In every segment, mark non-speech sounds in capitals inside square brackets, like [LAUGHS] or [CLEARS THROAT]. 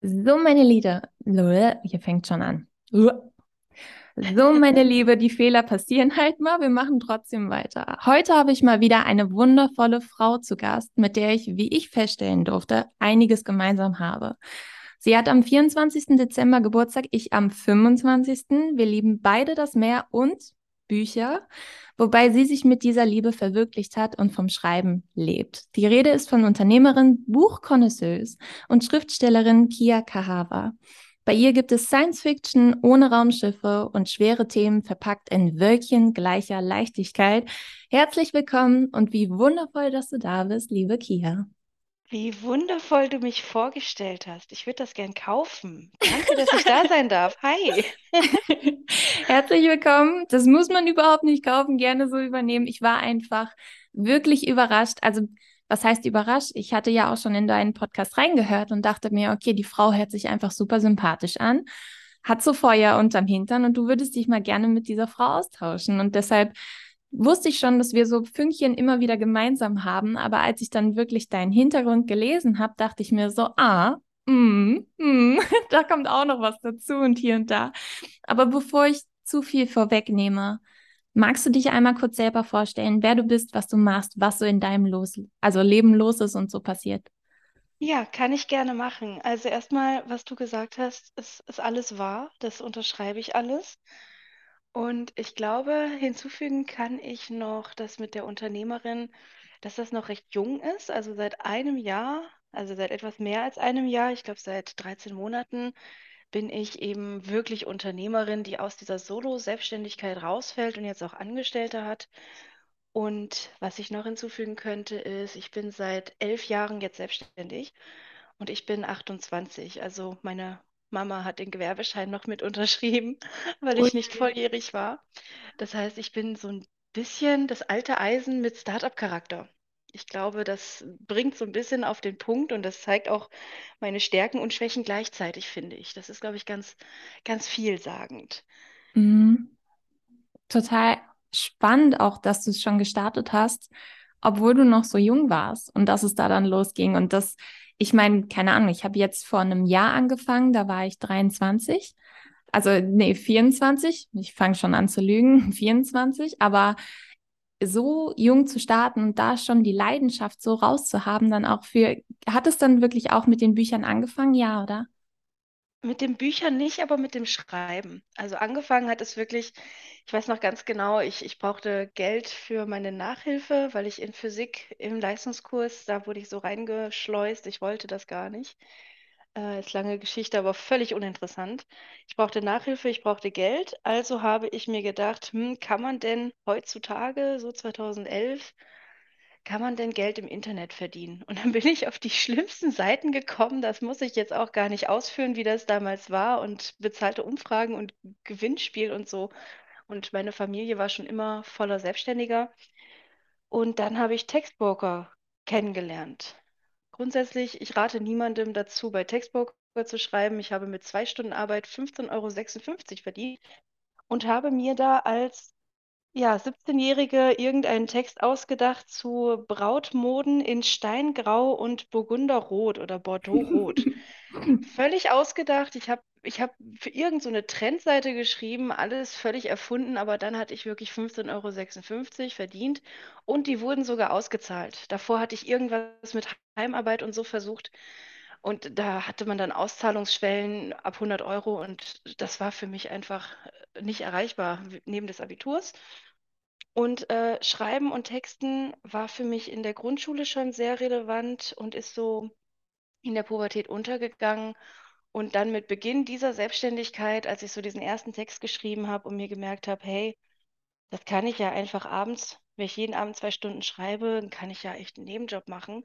So, meine Liebe, hier fängt schon an. So, meine Liebe, die Fehler passieren halt mal. Wir machen trotzdem weiter. Heute habe ich mal wieder eine wundervolle Frau zu Gast, mit der ich, wie ich feststellen durfte, einiges gemeinsam habe. Sie hat am 24. Dezember Geburtstag, ich am 25. Wir lieben beide das Meer und Bücher, wobei sie sich mit dieser Liebe verwirklicht hat und vom Schreiben lebt. Die Rede ist von Unternehmerin, Buchkonnoisseuse und Schriftstellerin Kia Kahava. Bei ihr gibt es Science Fiction ohne Raumschiffe und schwere Themen verpackt in Wölkchen gleicher Leichtigkeit. Herzlich willkommen und wie wundervoll, dass du da bist, liebe Kia. Wie wundervoll du mich vorgestellt hast. Ich würde das gern kaufen. Danke, dass ich da [LAUGHS] sein darf. Hi. [LAUGHS] Herzlich willkommen. Das muss man überhaupt nicht kaufen, gerne so übernehmen. Ich war einfach wirklich überrascht. Also, was heißt überrascht? Ich hatte ja auch schon in deinen Podcast reingehört und dachte mir, okay, die Frau hört sich einfach super sympathisch an, hat so Feuer unterm Hintern und du würdest dich mal gerne mit dieser Frau austauschen. Und deshalb wusste ich schon, dass wir so Fünkchen immer wieder gemeinsam haben. Aber als ich dann wirklich deinen Hintergrund gelesen habe, dachte ich mir so, ah, mm, mm, [LAUGHS] da kommt auch noch was dazu und hier und da. Aber bevor ich zu viel vorwegnehme, magst du dich einmal kurz selber vorstellen, wer du bist, was du machst, was so in deinem los, also Leben los ist und so passiert? Ja, kann ich gerne machen. Also erstmal, was du gesagt hast, ist, ist alles wahr. Das unterschreibe ich alles. Und ich glaube, hinzufügen kann ich noch, dass mit der Unternehmerin, dass das noch recht jung ist, also seit einem Jahr, also seit etwas mehr als einem Jahr, ich glaube seit 13 Monaten, bin ich eben wirklich Unternehmerin, die aus dieser Solo-Selbstständigkeit rausfällt und jetzt auch Angestellte hat. Und was ich noch hinzufügen könnte, ist, ich bin seit elf Jahren jetzt selbstständig und ich bin 28. Also meine Mama hat den Gewerbeschein noch mit unterschrieben, [LAUGHS] weil ich nicht volljährig war. Das heißt, ich bin so ein bisschen das alte Eisen mit Startup-Charakter. Ich glaube, das bringt so ein bisschen auf den Punkt und das zeigt auch meine Stärken und Schwächen gleichzeitig, finde ich. Das ist, glaube ich, ganz, ganz vielsagend. Mhm. Total spannend auch, dass du es schon gestartet hast, obwohl du noch so jung warst und dass es da dann losging. Und das ich meine, keine Ahnung, ich habe jetzt vor einem Jahr angefangen, da war ich 23. Also, nee, 24. Ich fange schon an zu lügen, [LAUGHS] 24. Aber so jung zu starten und da schon die Leidenschaft so rauszuhaben, dann auch für, hat es dann wirklich auch mit den Büchern angefangen, ja, oder? Mit den Büchern nicht, aber mit dem Schreiben. Also angefangen hat es wirklich, ich weiß noch ganz genau, ich, ich brauchte Geld für meine Nachhilfe, weil ich in Physik im Leistungskurs, da wurde ich so reingeschleust, ich wollte das gar nicht. Äh, ist lange Geschichte, aber völlig uninteressant. Ich brauchte Nachhilfe, ich brauchte Geld, also habe ich mir gedacht, hm, kann man denn heutzutage, so 2011, kann man denn Geld im Internet verdienen? Und dann bin ich auf die schlimmsten Seiten gekommen. Das muss ich jetzt auch gar nicht ausführen, wie das damals war und bezahlte Umfragen und Gewinnspiel und so. Und meine Familie war schon immer voller Selbstständiger. Und dann habe ich Textbroker kennengelernt. Grundsätzlich, ich rate niemandem dazu, bei Textbroker zu schreiben. Ich habe mit zwei Stunden Arbeit 15,56 Euro verdient und habe mir da als ja, 17-Jährige irgendeinen Text ausgedacht zu Brautmoden in Steingrau und Burgunderrot oder Bordeauxrot. [LAUGHS] Völlig ausgedacht. Ich habe ich hab für irgendeine so Trendseite geschrieben, alles völlig erfunden, aber dann hatte ich wirklich 15,56 Euro verdient und die wurden sogar ausgezahlt. Davor hatte ich irgendwas mit Heimarbeit und so versucht. Und da hatte man dann Auszahlungsschwellen ab 100 Euro und das war für mich einfach nicht erreichbar neben des Abiturs. Und äh, Schreiben und Texten war für mich in der Grundschule schon sehr relevant und ist so in der Pubertät untergegangen. Und dann mit Beginn dieser Selbstständigkeit, als ich so diesen ersten Text geschrieben habe und mir gemerkt habe, hey, das kann ich ja einfach abends, wenn ich jeden Abend zwei Stunden schreibe, dann kann ich ja echt einen Nebenjob machen.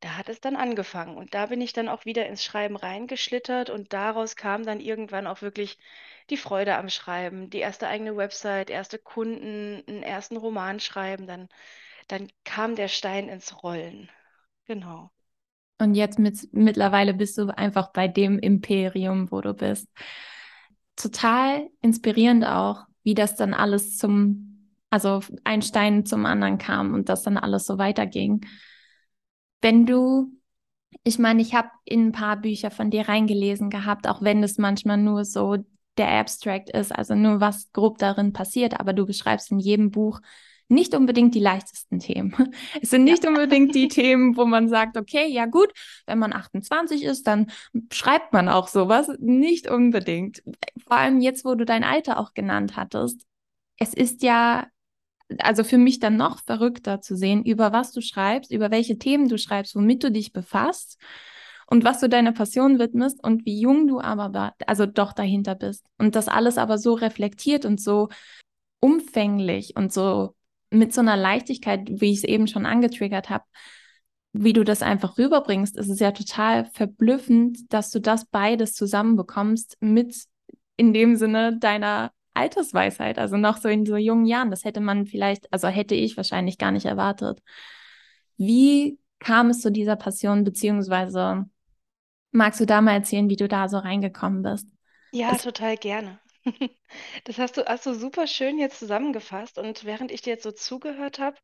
Da hat es dann angefangen. Und da bin ich dann auch wieder ins Schreiben reingeschlittert und daraus kam dann irgendwann auch wirklich die Freude am Schreiben, die erste eigene Website, erste Kunden, einen ersten Roman schreiben, dann, dann kam der Stein ins Rollen. Genau. Und jetzt mit, mittlerweile bist du einfach bei dem Imperium, wo du bist. Total inspirierend auch, wie das dann alles zum, also ein Stein zum anderen kam und das dann alles so weiterging. Wenn du, ich meine, ich habe in ein paar Bücher von dir reingelesen gehabt, auch wenn es manchmal nur so der Abstract ist, also nur was grob darin passiert, aber du beschreibst in jedem Buch nicht unbedingt die leichtesten Themen. [LAUGHS] Es sind nicht ja. unbedingt die Themen, wo man sagt, okay, ja gut, wenn man 28 ist, dann schreibt man auch sowas. Nicht unbedingt. Vor allem jetzt, wo du dein Alter auch genannt hattest. Es ist ja, also für mich dann noch verrückter zu sehen, über was du schreibst, über welche Themen du schreibst, womit du dich befasst und was du deiner Passion widmest und wie jung du aber also doch dahinter bist. Und das alles aber so reflektiert und so umfänglich und so mit so einer Leichtigkeit, wie ich es eben schon angetriggert habe, wie du das einfach rüberbringst, ist es ja total verblüffend, dass du das beides zusammenbekommst mit in dem Sinne deiner Altersweisheit, also noch so in so jungen Jahren. Das hätte man vielleicht, also hätte ich wahrscheinlich gar nicht erwartet. Wie kam es zu dieser Passion, beziehungsweise magst du da mal erzählen, wie du da so reingekommen bist? Ja, es total gerne. [LAUGHS] Das hast du, hast du super schön jetzt zusammengefasst. Und während ich dir jetzt so zugehört habe,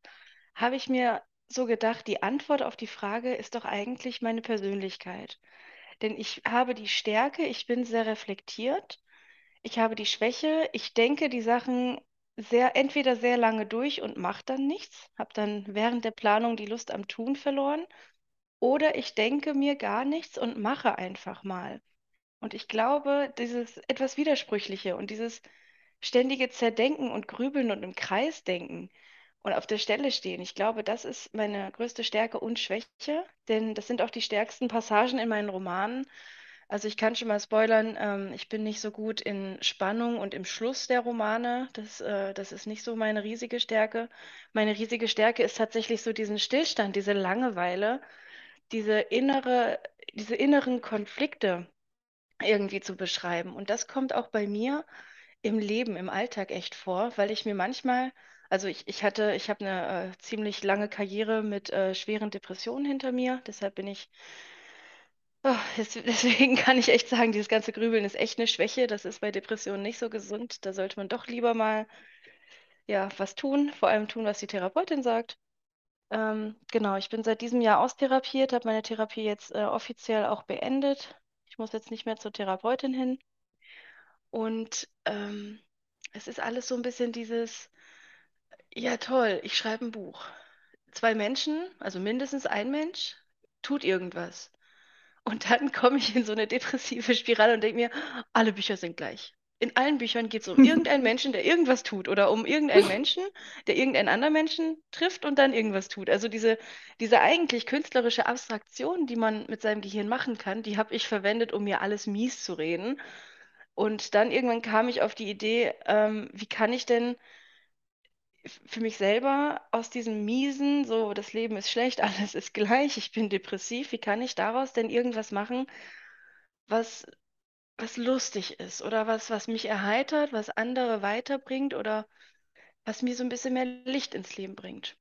habe ich mir so gedacht, die Antwort auf die Frage ist doch eigentlich meine Persönlichkeit. Denn ich habe die Stärke, ich bin sehr reflektiert. Ich habe die Schwäche, ich denke die Sachen sehr, entweder sehr lange durch und mache dann nichts, habe dann während der Planung die Lust am Tun verloren, oder ich denke mir gar nichts und mache einfach mal. Und ich glaube, dieses etwas Widersprüchliche und dieses ständige Zerdenken und Grübeln und im Kreis denken und auf der Stelle stehen, ich glaube, das ist meine größte Stärke und Schwäche, denn das sind auch die stärksten Passagen in meinen Romanen. Also ich kann schon mal spoilern, ähm, ich bin nicht so gut in Spannung und im Schluss der Romane. Das, äh, das ist nicht so meine riesige Stärke. Meine riesige Stärke ist tatsächlich so diesen Stillstand, diese Langeweile, diese innere, diese inneren Konflikte irgendwie zu beschreiben. Und das kommt auch bei mir im Leben, im Alltag echt vor, weil ich mir manchmal, also ich, ich hatte, ich habe eine äh, ziemlich lange Karriere mit äh, schweren Depressionen hinter mir, deshalb bin ich, des- [LAUGHS] deswegen kann ich echt sagen, dieses ganze Grübeln ist echt eine Schwäche, das ist bei Depressionen nicht so gesund, da sollte man doch lieber mal, ja, was tun, vor allem tun, was die Therapeutin sagt. Ähm, genau, ich bin seit diesem Jahr austherapiert, habe meine Therapie jetzt äh, offiziell auch beendet. Ich muss jetzt nicht mehr zur Therapeutin hin. Und ähm, es ist alles so ein bisschen dieses, ja toll, ich schreibe ein Buch. Zwei Menschen, also mindestens ein Mensch, tut irgendwas. Und dann komme ich in so eine depressive Spirale und denke mir, alle Bücher sind gleich. In allen Büchern geht es um irgendeinen Menschen, der irgendwas tut oder um irgendeinen Menschen, der irgendeinen anderen Menschen trifft und dann irgendwas tut. Also diese, diese eigentlich künstlerische Abstraktion, die man mit seinem Gehirn machen kann, die habe ich verwendet, um mir alles mies zu reden. Und dann irgendwann kam ich auf die Idee, ähm, wie kann ich denn für mich selber aus diesem miesen, so das Leben ist schlecht, [LAUGHS] alles ist gleich, ich bin depressiv, wie kann ich daraus denn irgendwas machen, was, was lustig ist oder was, was mich erheitert, was andere weiterbringt oder was mir so ein bisschen mehr Licht ins Leben bringt.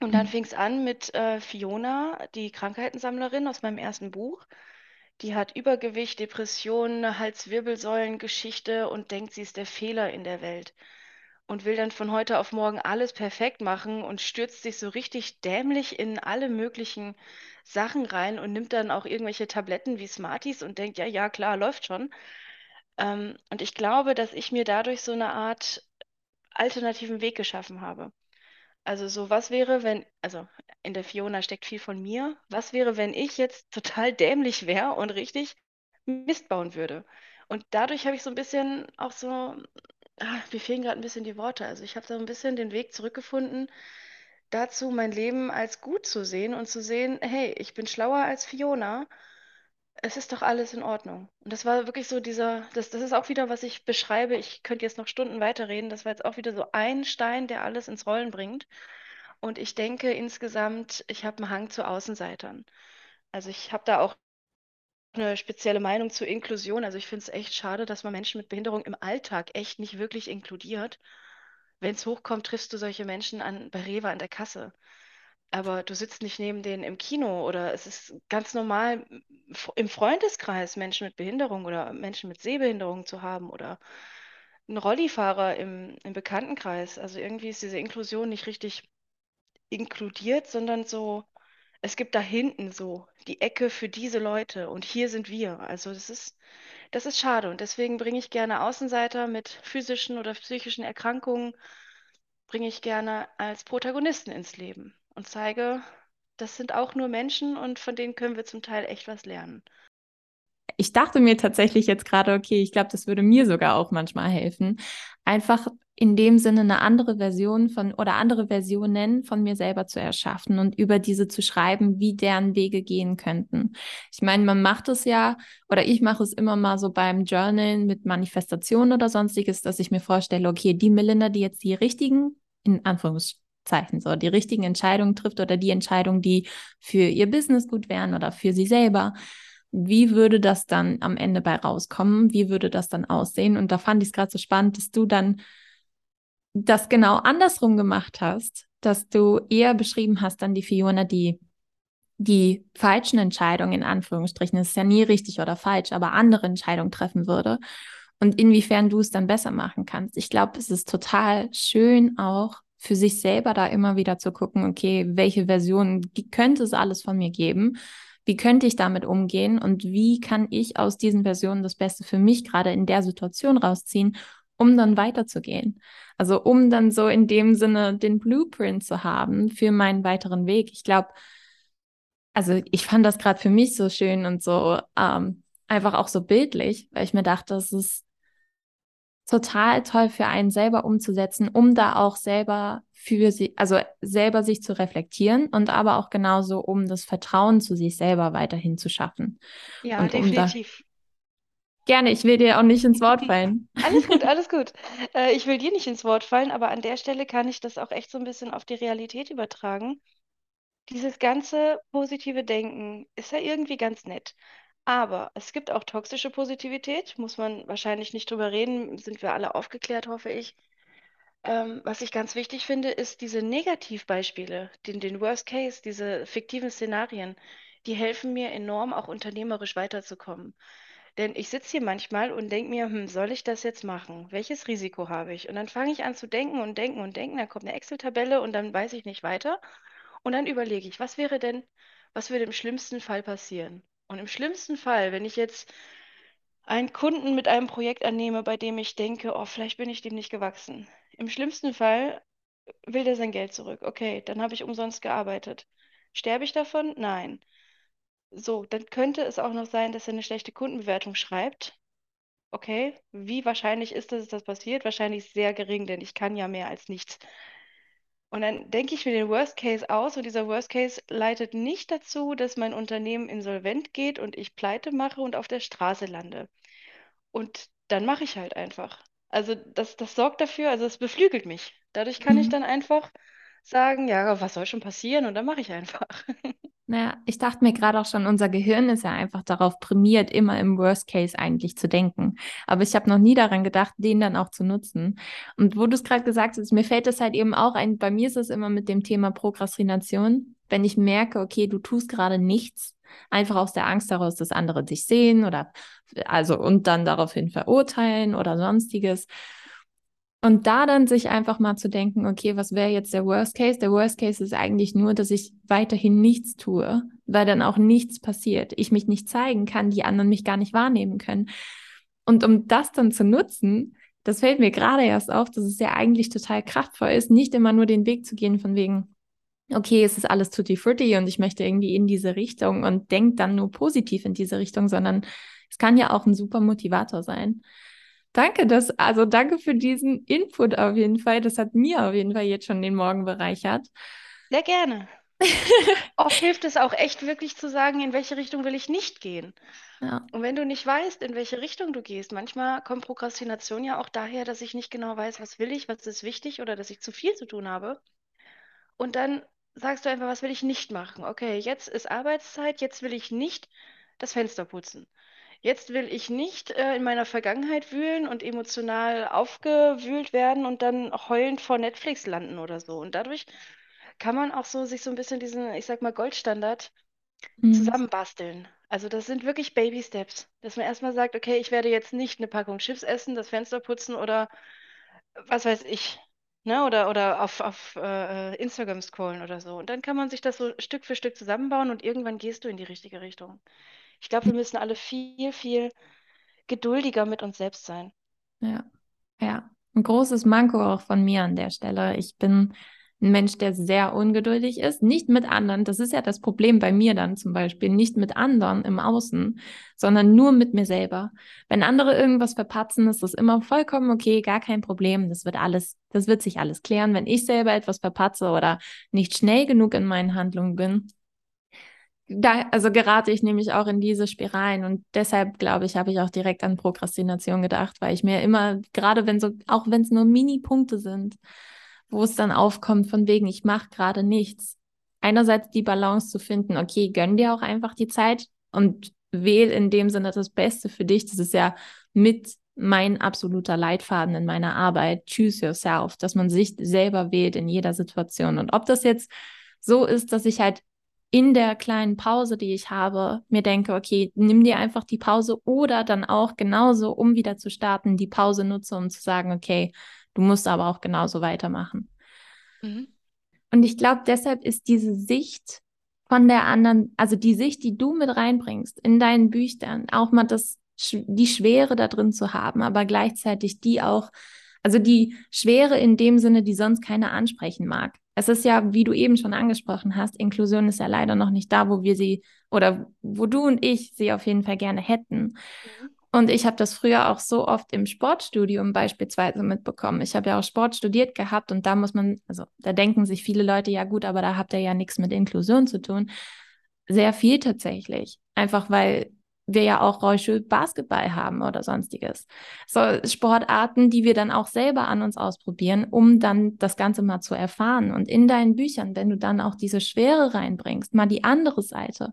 Und dann Mhm. fing es an mit äh, Fiona, die Krankheitensammlerin aus meinem ersten Buch. Die hat Übergewicht, Depressionen, Halswirbelsäulengeschichte und denkt, sie ist der Fehler in der Welt und will dann von heute auf morgen alles perfekt machen und stürzt sich so richtig dämlich in alle möglichen Sachen rein und nimmt dann auch irgendwelche Tabletten wie Smarties und denkt, ja, ja, klar, läuft schon. Ähm, und ich glaube, dass ich mir dadurch so eine Art alternativen Weg geschaffen habe. Also so, was wäre, wenn, also in der Fiona steckt viel von mir, was wäre, wenn ich jetzt total dämlich wäre und richtig Mist bauen würde? Und dadurch habe ich so ein bisschen auch so, ah, mir fehlen gerade ein bisschen die Worte. Also ich habe so ein bisschen den Weg zurückgefunden, dazu mein Leben als gut zu sehen und zu sehen, hey, ich bin schlauer als Fiona. Es ist doch alles in Ordnung. Und das war wirklich so dieser, das, das ist auch wieder, was ich beschreibe. Ich könnte jetzt noch Stunden weiterreden. Das war jetzt auch wieder so ein Stein, der alles ins Rollen bringt. Und ich denke insgesamt, ich habe einen Hang zu Außenseitern. Also ich habe da auch eine spezielle Meinung zur Inklusion. Also ich finde es echt schade, dass man Menschen mit Behinderung im Alltag echt nicht wirklich inkludiert. Wenn es hochkommt, triffst du solche Menschen an, bei Rewe an der Kasse. Aber du sitzt nicht neben denen im Kino oder es ist ganz normal im Freundeskreis Menschen mit Behinderung oder Menschen mit Sehbehinderung zu haben oder einen Rollifahrer im, im Bekanntenkreis. Also irgendwie ist diese Inklusion nicht richtig inkludiert, sondern so, es gibt da hinten so die Ecke für diese Leute und hier sind wir. Also das ist, das ist schade und deswegen bringe ich gerne Außenseiter mit physischen oder psychischen Erkrankungen, bringe ich gerne als Protagonisten ins Leben und zeige, das sind auch nur Menschen und von denen können wir zum Teil echt was lernen. Ich dachte mir tatsächlich jetzt gerade, okay, ich glaube, das würde mir sogar auch manchmal helfen. Einfach in dem Sinne eine andere Version von oder andere Versionen von mir selber zu erschaffen und über diese zu schreiben, wie deren Wege gehen könnten. Ich meine, man macht es ja, oder ich mache es immer mal so beim Journalen mit Manifestationen oder sonstiges, dass ich mir vorstelle, okay, die Melinda, die jetzt die richtigen, in Anführungszeichen, so die richtigen Entscheidungen trifft oder die Entscheidungen, die für ihr Business gut wären oder für sie selber wie würde das dann am Ende bei rauskommen? Wie würde das dann aussehen? Und da fand ich es gerade so spannend, dass du dann das genau andersrum gemacht hast, dass du eher beschrieben hast dann die Fiona, die die falschen Entscheidungen in Anführungsstrichen, es ist ja nie richtig oder falsch, aber andere Entscheidungen treffen würde und inwiefern du es dann besser machen kannst. Ich glaube, es ist total schön auch für sich selber da immer wieder zu gucken, okay, welche Version könnte es alles von mir geben? Wie könnte ich damit umgehen und wie kann ich aus diesen Versionen das Beste für mich gerade in der Situation rausziehen, um dann weiterzugehen? Also um dann so in dem Sinne den Blueprint zu haben für meinen weiteren Weg. Ich glaube, also ich fand das gerade für mich so schön und so ähm, einfach auch so bildlich, weil ich mir dachte, es ist total toll für einen selber umzusetzen, um da auch selber für sie, also selber sich zu reflektieren und aber auch genauso, um das Vertrauen zu sich selber weiterhin zu schaffen. Ja, und um definitiv. Gerne, ich will dir auch nicht ins Wort fallen. Alles gut, [LAUGHS] alles gut. Äh, ich will dir nicht ins Wort fallen, aber an der Stelle kann ich das auch echt so ein bisschen auf die Realität übertragen. Dieses ganze positive Denken ist ja irgendwie ganz nett. Aber es gibt auch toxische Positivität, muss man wahrscheinlich nicht drüber reden, sind wir alle aufgeklärt, hoffe ich. Ähm, was ich ganz wichtig finde, ist diese Negativbeispiele, den, den Worst Case, diese fiktiven Szenarien, die helfen mir enorm, auch unternehmerisch weiterzukommen. Denn ich sitze hier manchmal und denke mir, hm, soll ich das jetzt machen? Welches Risiko habe ich? Und dann fange ich an zu denken und denken und denken, dann kommt eine Excel-Tabelle und dann weiß ich nicht weiter. Und dann überlege ich, was wäre denn, was würde im schlimmsten Fall passieren? Und im schlimmsten Fall, wenn ich jetzt einen Kunden mit einem Projekt annehme, bei dem ich denke, oh, vielleicht bin ich dem nicht gewachsen. Im schlimmsten Fall will der sein Geld zurück. Okay, dann habe ich umsonst gearbeitet. Sterbe ich davon? Nein. So, dann könnte es auch noch sein, dass er eine schlechte Kundenbewertung schreibt. Okay, wie wahrscheinlich ist es, dass das passiert? Wahrscheinlich sehr gering, denn ich kann ja mehr als nichts. Und dann denke ich mir den Worst Case aus und dieser Worst Case leitet nicht dazu, dass mein Unternehmen insolvent geht und ich Pleite mache und auf der Straße lande. Und dann mache ich halt einfach. Also das, das sorgt dafür, also es beflügelt mich. Dadurch kann ich Mhm. dann einfach sagen, ja, was soll schon passieren? Und dann mache ich einfach. [LAUGHS] Naja, ich dachte mir gerade auch schon, unser Gehirn ist ja einfach darauf prämiert, immer im Worst Case eigentlich zu denken. Aber ich habe noch nie daran gedacht, den dann auch zu nutzen. Und wo du es gerade gesagt hast, mir fällt es halt eben auch ein, bei mir ist es immer mit dem Thema Prokrastination, wenn ich merke, okay, du tust gerade nichts, einfach aus der Angst heraus, dass andere dich sehen oder also und dann daraufhin verurteilen oder sonstiges. Und da dann sich einfach mal zu denken, okay, was wäre jetzt der Worst Case? Der Worst Case ist eigentlich nur, dass ich weiterhin nichts tue, weil dann auch nichts passiert. Ich mich nicht zeigen kann, die anderen mich gar nicht wahrnehmen können. Und um das dann zu nutzen, das fällt mir gerade erst auf, dass es ja eigentlich total kraftvoll ist, nicht immer nur den Weg zu gehen von wegen, okay, es ist alles tutti frutti und ich möchte irgendwie in diese Richtung und denke dann nur positiv in diese Richtung, sondern es kann ja auch ein super Motivator sein. Danke, das, also danke für diesen Input auf jeden Fall. Das hat mir auf jeden Fall jetzt schon den Morgen bereichert. Sehr gerne. [LAUGHS] Oft hilft es auch echt wirklich zu sagen, in welche Richtung will ich nicht gehen. Ja. Und wenn du nicht weißt, in welche Richtung du gehst, manchmal kommt Prokrastination ja auch daher, dass ich nicht genau weiß, was will ich, was ist wichtig oder dass ich zu viel zu tun habe. Und dann sagst du einfach, was will ich nicht machen? Okay, jetzt ist Arbeitszeit, jetzt will ich nicht das Fenster putzen. Jetzt will ich nicht äh, in meiner Vergangenheit wühlen und emotional aufgewühlt werden und dann heulend vor Netflix landen oder so. Und dadurch kann man auch so sich so ein bisschen diesen, ich sag mal, Goldstandard Mhm. zusammenbasteln. Also das sind wirklich Baby Steps, dass man erstmal sagt, okay, ich werde jetzt nicht eine Packung Chips essen, das Fenster putzen oder was weiß ich, ne? Oder, oder auf, auf äh, Instagram scrollen oder so. Und dann kann man sich das so Stück für Stück zusammenbauen und irgendwann gehst du in die richtige Richtung. Ich glaube, wir müssen alle viel, viel geduldiger mit uns selbst sein. Ja, ja. Ein großes Manko auch von mir an der Stelle. Ich bin ein Mensch, der sehr ungeduldig ist, nicht mit anderen. Das ist ja das Problem bei mir dann zum Beispiel, nicht mit anderen im Außen, sondern nur mit mir selber. Wenn andere irgendwas verpatzen, ist das immer vollkommen okay, gar kein Problem. Das wird alles, das wird sich alles klären. Wenn ich selber etwas verpatze oder nicht schnell genug in meinen Handlungen bin, da, also gerate ich nämlich auch in diese Spiralen und deshalb glaube ich, habe ich auch direkt an Prokrastination gedacht, weil ich mir immer, gerade wenn so, auch wenn es nur Mini-Punkte sind, wo es dann aufkommt, von wegen, ich mache gerade nichts. Einerseits die Balance zu finden, okay, gönn dir auch einfach die Zeit und wähl in dem Sinne das Beste für dich. Das ist ja mit mein absoluter Leitfaden in meiner Arbeit. Choose yourself, dass man sich selber wählt in jeder Situation. Und ob das jetzt so ist, dass ich halt in der kleinen Pause, die ich habe, mir denke, okay, nimm dir einfach die Pause oder dann auch genauso, um wieder zu starten, die Pause nutze, um zu sagen, okay, du musst aber auch genauso weitermachen. Mhm. Und ich glaube, deshalb ist diese Sicht von der anderen, also die Sicht, die du mit reinbringst in deinen Büchern, auch mal das, die Schwere da drin zu haben, aber gleichzeitig die auch, also die Schwere in dem Sinne, die sonst keiner ansprechen mag es ist ja, wie du eben schon angesprochen hast, Inklusion ist ja leider noch nicht da, wo wir sie oder wo du und ich sie auf jeden Fall gerne hätten. Mhm. Und ich habe das früher auch so oft im Sportstudium beispielsweise mitbekommen. Ich habe ja auch Sport studiert gehabt und da muss man, also da denken sich viele Leute, ja gut, aber da habt ihr ja nichts mit Inklusion zu tun. Sehr viel tatsächlich. Einfach weil wir ja auch Rollstuhl Basketball haben oder sonstiges. So Sportarten, die wir dann auch selber an uns ausprobieren, um dann das Ganze mal zu erfahren. Und in deinen Büchern, wenn du dann auch diese Schwere reinbringst, mal die andere Seite,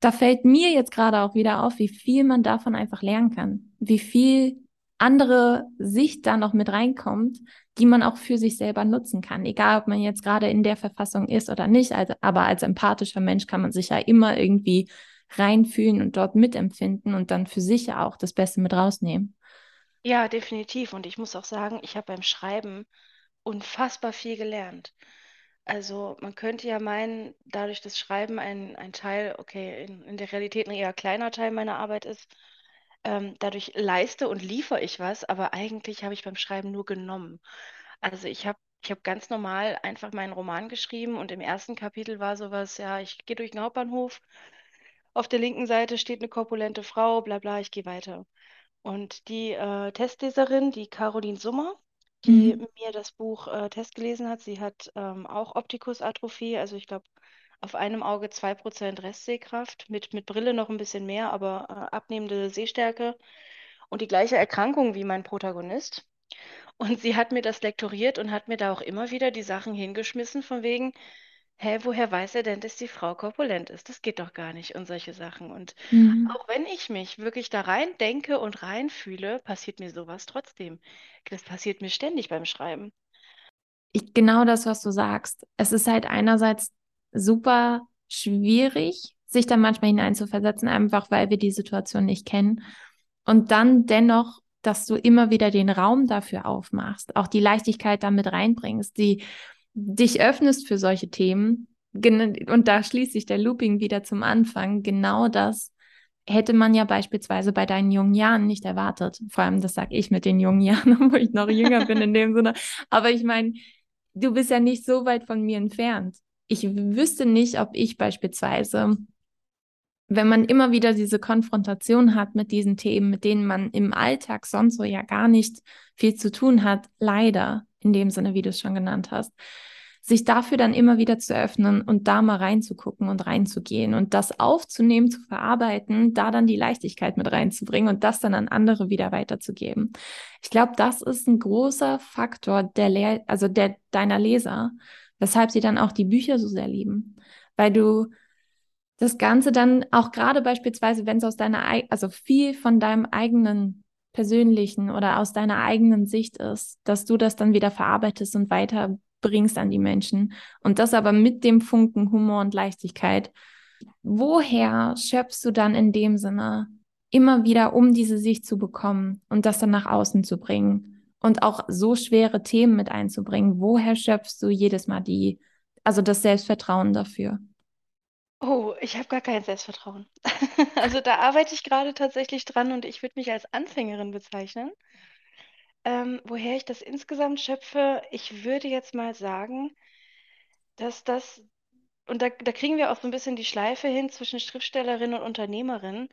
da fällt mir jetzt gerade auch wieder auf, wie viel man davon einfach lernen kann, wie viel andere Sicht da noch mit reinkommt, die man auch für sich selber nutzen kann. Egal, ob man jetzt gerade in der Verfassung ist oder nicht, also, aber als empathischer Mensch kann man sich ja immer irgendwie reinfühlen und dort mitempfinden und dann für sich auch das Beste mit rausnehmen. Ja, definitiv. Und ich muss auch sagen, ich habe beim Schreiben unfassbar viel gelernt. Also man könnte ja meinen, dadurch, dass Schreiben ein, ein Teil, okay, in, in der Realität ein eher kleiner Teil meiner Arbeit ist, ähm, dadurch leiste und liefere ich was, aber eigentlich habe ich beim Schreiben nur genommen. Also ich habe ich habe ganz normal einfach meinen Roman geschrieben und im ersten Kapitel war sowas, ja, ich gehe durch den Hauptbahnhof, auf der linken Seite steht eine korpulente Frau, bla bla, ich gehe weiter. Und die äh, Testleserin, die Caroline Summer, die mhm. mir das Buch äh, Test gelesen hat, sie hat ähm, auch Optikusatrophie, also ich glaube auf einem Auge 2% Restsehkraft, mit, mit Brille noch ein bisschen mehr, aber äh, abnehmende Sehstärke und die gleiche Erkrankung wie mein Protagonist. Und sie hat mir das lektoriert und hat mir da auch immer wieder die Sachen hingeschmissen, von wegen, hä, woher weiß er denn, dass die Frau korpulent ist? Das geht doch gar nicht und solche Sachen. Und mhm. auch wenn ich mich wirklich da rein denke und reinfühle, passiert mir sowas trotzdem. Das passiert mir ständig beim Schreiben. Ich, genau das, was du sagst. Es ist halt einerseits super schwierig, sich da manchmal hineinzuversetzen, einfach weil wir die Situation nicht kennen. Und dann dennoch, dass du immer wieder den Raum dafür aufmachst, auch die Leichtigkeit damit reinbringst, die dich öffnest für solche Themen, und da schließt sich der Looping wieder zum Anfang, genau das hätte man ja beispielsweise bei deinen jungen Jahren nicht erwartet. Vor allem, das sage ich mit den jungen Jahren, [LAUGHS] wo ich noch jünger bin in dem Sinne. Aber ich meine, du bist ja nicht so weit von mir entfernt. Ich wüsste nicht, ob ich beispielsweise, wenn man immer wieder diese Konfrontation hat mit diesen Themen, mit denen man im Alltag sonst so ja gar nicht viel zu tun hat, leider in dem Sinne, wie du es schon genannt hast, sich dafür dann immer wieder zu öffnen und da mal reinzugucken und reinzugehen und das aufzunehmen, zu verarbeiten, da dann die Leichtigkeit mit reinzubringen und das dann an andere wieder weiterzugeben. Ich glaube, das ist ein großer Faktor der Lehr also der deiner Leser, weshalb sie dann auch die Bücher so sehr lieben, weil du das Ganze dann auch gerade beispielsweise, wenn es aus deiner, also viel von deinem eigenen persönlichen oder aus deiner eigenen Sicht ist, dass du das dann wieder verarbeitest und weiterbringst an die Menschen und das aber mit dem Funken Humor und Leichtigkeit. Woher schöpfst du dann in dem Sinne immer wieder, um diese Sicht zu bekommen und das dann nach außen zu bringen und auch so schwere Themen mit einzubringen? Woher schöpfst du jedes Mal die, also das Selbstvertrauen dafür? Oh, ich habe gar kein Selbstvertrauen. [LAUGHS] Also da arbeite ich gerade tatsächlich dran und ich würde mich als Anfängerin bezeichnen. Ähm, woher ich das insgesamt schöpfe, ich würde jetzt mal sagen, dass das, und da, da kriegen wir auch so ein bisschen die Schleife hin zwischen Schriftstellerin und Unternehmerin,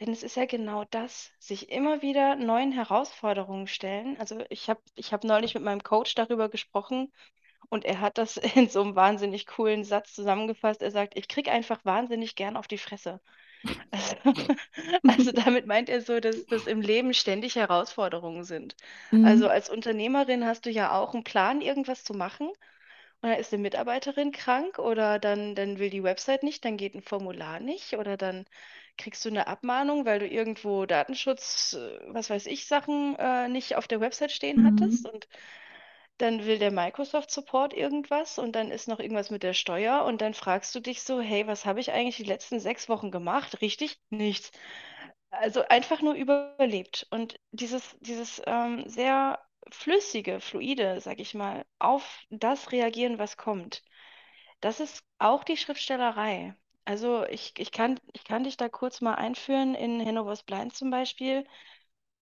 denn es ist ja genau das, sich immer wieder neuen Herausforderungen stellen. Also ich habe ich hab neulich mit meinem Coach darüber gesprochen, und er hat das [LAUGHS] in so einem wahnsinnig coolen Satz zusammengefasst. Er sagt, ich kriege einfach wahnsinnig gern auf die Fresse. Also, [LAUGHS] also damit meint er so, dass das im Leben ständig Herausforderungen sind. Also Mhm. als Unternehmerin hast du ja auch einen Plan, irgendwas zu machen. Und dann ist eine Mitarbeiterin krank oder dann, dann will die Website nicht, dann geht ein Formular nicht oder dann kriegst du eine Abmahnung, weil du irgendwo Datenschutz, äh, was weiß ich, Sachen äh, nicht auf der Website stehen hattest. Mhm. Und dann will der Microsoft Support irgendwas und dann ist noch irgendwas mit der Steuer und dann fragst du dich so, hey, was habe ich eigentlich die letzten sechs Wochen gemacht? Richtig? Nichts. Also einfach nur überlebt. Und dieses, dieses ähm, sehr flüssige, fluide, sag ich mal, auf das reagieren, was kommt, das ist auch die Schriftstellerei. Also ich, ich kann, ich kann dich da kurz mal einführen in Hannovers Blind zum Beispiel.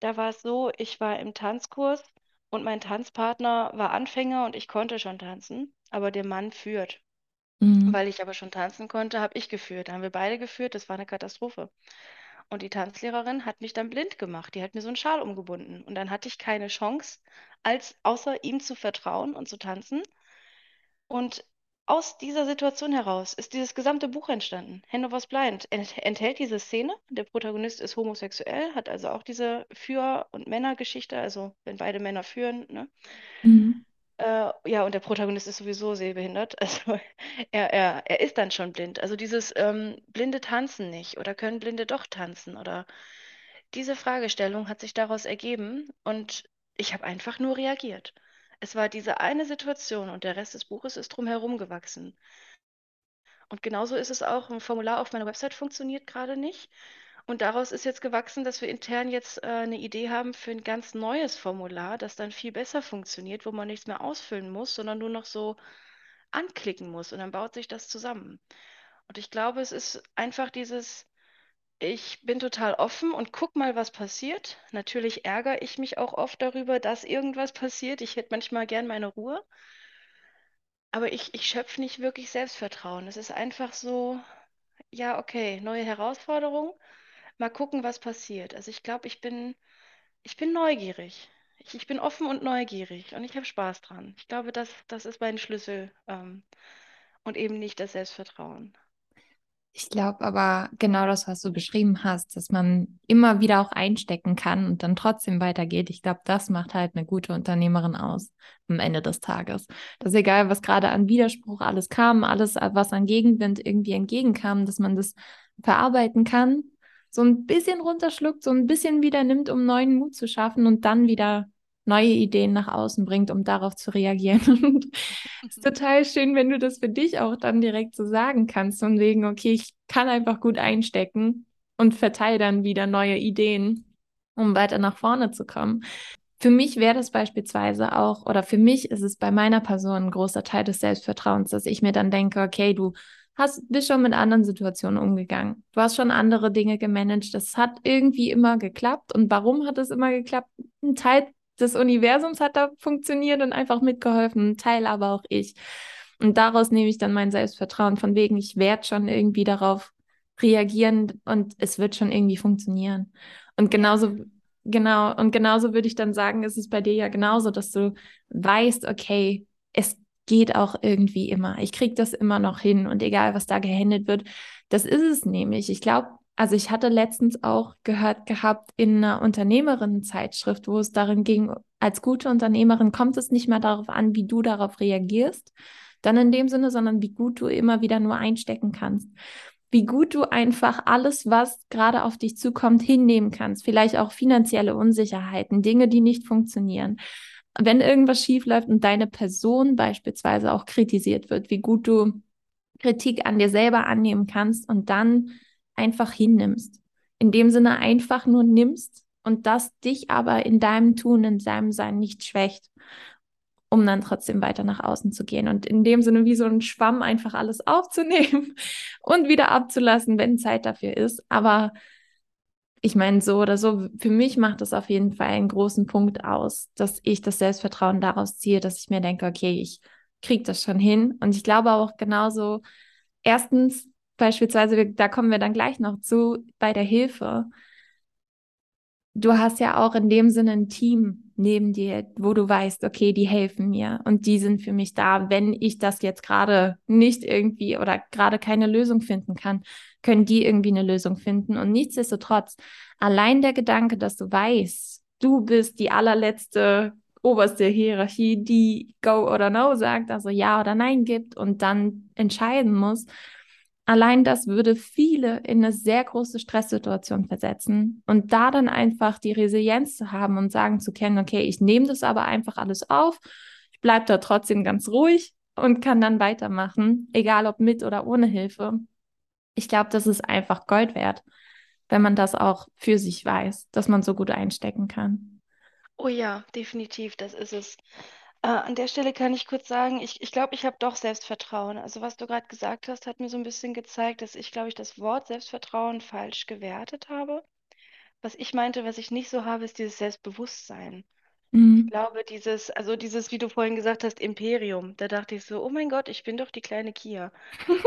Da war es so, ich war im Tanzkurs und mein Tanzpartner war Anfänger und ich konnte schon tanzen, aber der Mann führt. Mhm. Weil ich aber schon tanzen konnte, habe ich geführt. Da haben wir beide geführt, das war eine Katastrophe. Und die Tanzlehrerin hat mich dann blind gemacht. Die hat mir so einen Schal umgebunden. Und dann hatte ich keine Chance, als außer ihm zu vertrauen und zu tanzen. Und aus dieser Situation heraus ist dieses gesamte Buch entstanden. Hand of Us Blind ent enthält diese Szene. Der Protagonist ist homosexuell, hat also auch diese Für- und Männergeschichte, also wenn beide Männer führen, ne? Mhm. Äh, ja, und der Protagonist ist sowieso sehbehindert. [LAUGHS] Also er, er, er ist dann schon blind. Also dieses ähm, Blinde tanzen nicht oder können Blinde doch tanzen oder diese Fragestellung hat sich daraus ergeben und ich habe einfach nur reagiert. Es war diese eine Situation und der Rest des Buches ist drumherum gewachsen. Und genauso ist es auch, ein Formular auf meiner Website funktioniert gerade nicht. Und daraus ist jetzt gewachsen, dass wir intern jetzt äh, eine Idee haben für ein ganz neues Formular, das dann viel besser funktioniert, wo man nichts mehr ausfüllen muss, sondern nur noch so anklicken muss. Und dann baut sich das zusammen. Und ich glaube, es ist einfach dieses, ich bin total offen und guck mal, was passiert. Natürlich ärgere ich mich auch oft darüber, dass irgendwas passiert. Ich hätte manchmal gern meine Ruhe. Aber ich, ich schöpfe nicht wirklich Selbstvertrauen. Es ist einfach so, ja, okay, neue Herausforderung. Mal gucken, was passiert. Also ich glaube, ich bin, ich bin neugierig. Ich, ich bin offen und neugierig und ich habe Spaß dran. Ich glaube, das, das ist mein Schlüssel, ähm, und eben nicht das Selbstvertrauen. Ich glaube aber genau das, was du beschrieben hast, dass man immer wieder auch einstecken kann und dann trotzdem weitergeht. Ich glaube, das macht halt eine gute Unternehmerin aus am Ende des Tages. Das ist egal, was gerade an Widerspruch alles kam, alles, was an Gegenwind irgendwie entgegenkam, dass man das verarbeiten kann, so ein bisschen runterschluckt, so ein bisschen wieder nimmt, um neuen Mut zu schaffen und dann wieder neue Ideen nach außen bringt, um darauf zu reagieren. [LAUGHS] Und es ist total schön, wenn du das für dich auch dann direkt so sagen kannst, von wegen, okay, ich kann einfach gut einstecken und verteile dann wieder neue Ideen, um weiter nach vorne zu kommen. Für mich wäre das beispielsweise auch, oder für mich ist es bei meiner Person ein großer Teil des Selbstvertrauens, dass ich mir dann denke, okay, du hast, bist schon mit anderen Situationen umgegangen. Du hast schon andere Dinge gemanagt. Das hat irgendwie immer geklappt. Und warum hat es immer geklappt? Ein Teil des Universums hat da funktioniert und einfach mitgeholfen, Teil aber auch ich. Und daraus nehme ich dann mein Selbstvertrauen von wegen, ich werde schon irgendwie darauf reagieren und es wird schon irgendwie funktionieren. Und genauso, genau, und genauso würde ich dann sagen, ist es bei dir ja genauso, dass du weißt, okay, es geht auch irgendwie immer. Ich kriege das immer noch hin und egal, was da gehandelt wird, das ist es nämlich. Ich glaube, also ich hatte letztens auch gehört gehabt in einer Unternehmerinnenzeitschrift, wo es darin ging, als gute Unternehmerin kommt es nicht mehr darauf an, wie du darauf reagierst, dann in dem Sinne, sondern wie gut du immer wieder nur einstecken kannst. Wie gut du einfach alles, was gerade auf dich zukommt, hinnehmen kannst. Vielleicht auch finanzielle Unsicherheiten, Dinge, die nicht funktionieren. Wenn irgendwas schief läuft und deine Person beispielsweise auch kritisiert wird, wie gut du Kritik an dir selber annehmen kannst und dann einfach hinnimmst. In dem Sinne einfach nur nimmst und das dich aber in deinem Tun, in deinem Sein nicht schwächt, um dann trotzdem weiter nach außen zu gehen. Und in dem Sinne wie so ein Schwamm einfach alles [LAUGHS] aufzunehmen und wieder abzulassen, wenn Zeit dafür ist. Aber ich meine, so oder so, für mich macht das auf jeden Fall einen großen Punkt aus, dass ich das Selbstvertrauen daraus ziehe, dass ich mir denke, okay, ich kriege das schon hin. Und ich glaube auch genauso, erstens, beispielsweise, da kommen wir dann gleich noch zu, bei der Hilfe. Du hast ja auch in dem Sinne ein Team neben dir, wo du weißt, okay, die helfen mir und die sind für mich da. Wenn ich das jetzt gerade nicht irgendwie oder gerade keine Lösung finden kann, können die irgendwie eine Lösung finden. Und nichtsdestotrotz, allein der Gedanke, dass du weißt, du bist die allerletzte oberste Hierarchie, die Go oder No sagt, also Ja oder Nein gibt und dann entscheiden muss. Allein das würde viele in eine sehr große Stresssituation versetzen. Und da dann einfach die Resilienz zu haben und sagen zu können, okay, ich nehme das aber einfach alles auf, ich bleibe da trotzdem ganz ruhig und kann dann weitermachen, egal ob mit oder ohne Hilfe. Ich glaube, das ist einfach Gold wert, wenn man das auch für sich weiß, dass man so gut einstecken kann. Oh ja, definitiv, das ist es. Äh, an der Stelle kann ich kurz sagen, ich, ich glaube, ich habe doch Selbstvertrauen. Also was du gerade gesagt hast, hat mir so ein bisschen gezeigt, dass ich, glaube ich, das Wort Selbstvertrauen falsch gewertet habe. Was ich meinte, was ich nicht so habe, ist dieses Selbstbewusstsein. Ich Mhm. glaube, dieses, also dieses, wie du vorhin gesagt hast, Imperium, da dachte ich so, oh mein Gott, ich bin doch die kleine Kia.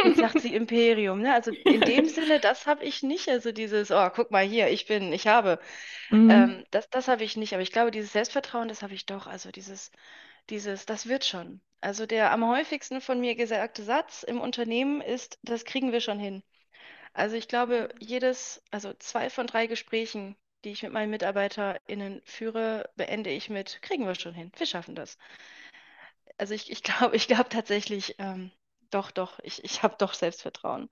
Jetzt sagt sie [LAUGHS] Imperium, ne? Also in dem Sinne, das habe ich nicht. Also dieses, oh, guck mal hier, ich bin, ich habe. Mhm. Ähm, das das habe ich nicht, aber ich glaube, dieses Selbstvertrauen, das habe ich doch. Also dieses, dieses, das wird schon. Also der am häufigsten von mir gesagte Satz im Unternehmen ist, das kriegen wir schon hin. Also ich glaube, jedes, also zwei von drei Gesprächen, die ich mit meinen MitarbeiterInnen führe, beende ich mit, kriegen wir schon hin, wir schaffen das. Also ich, ich [LAUGHS] glaube, ich glaube tatsächlich, ähm, doch, doch, ich, ich habe doch Selbstvertrauen.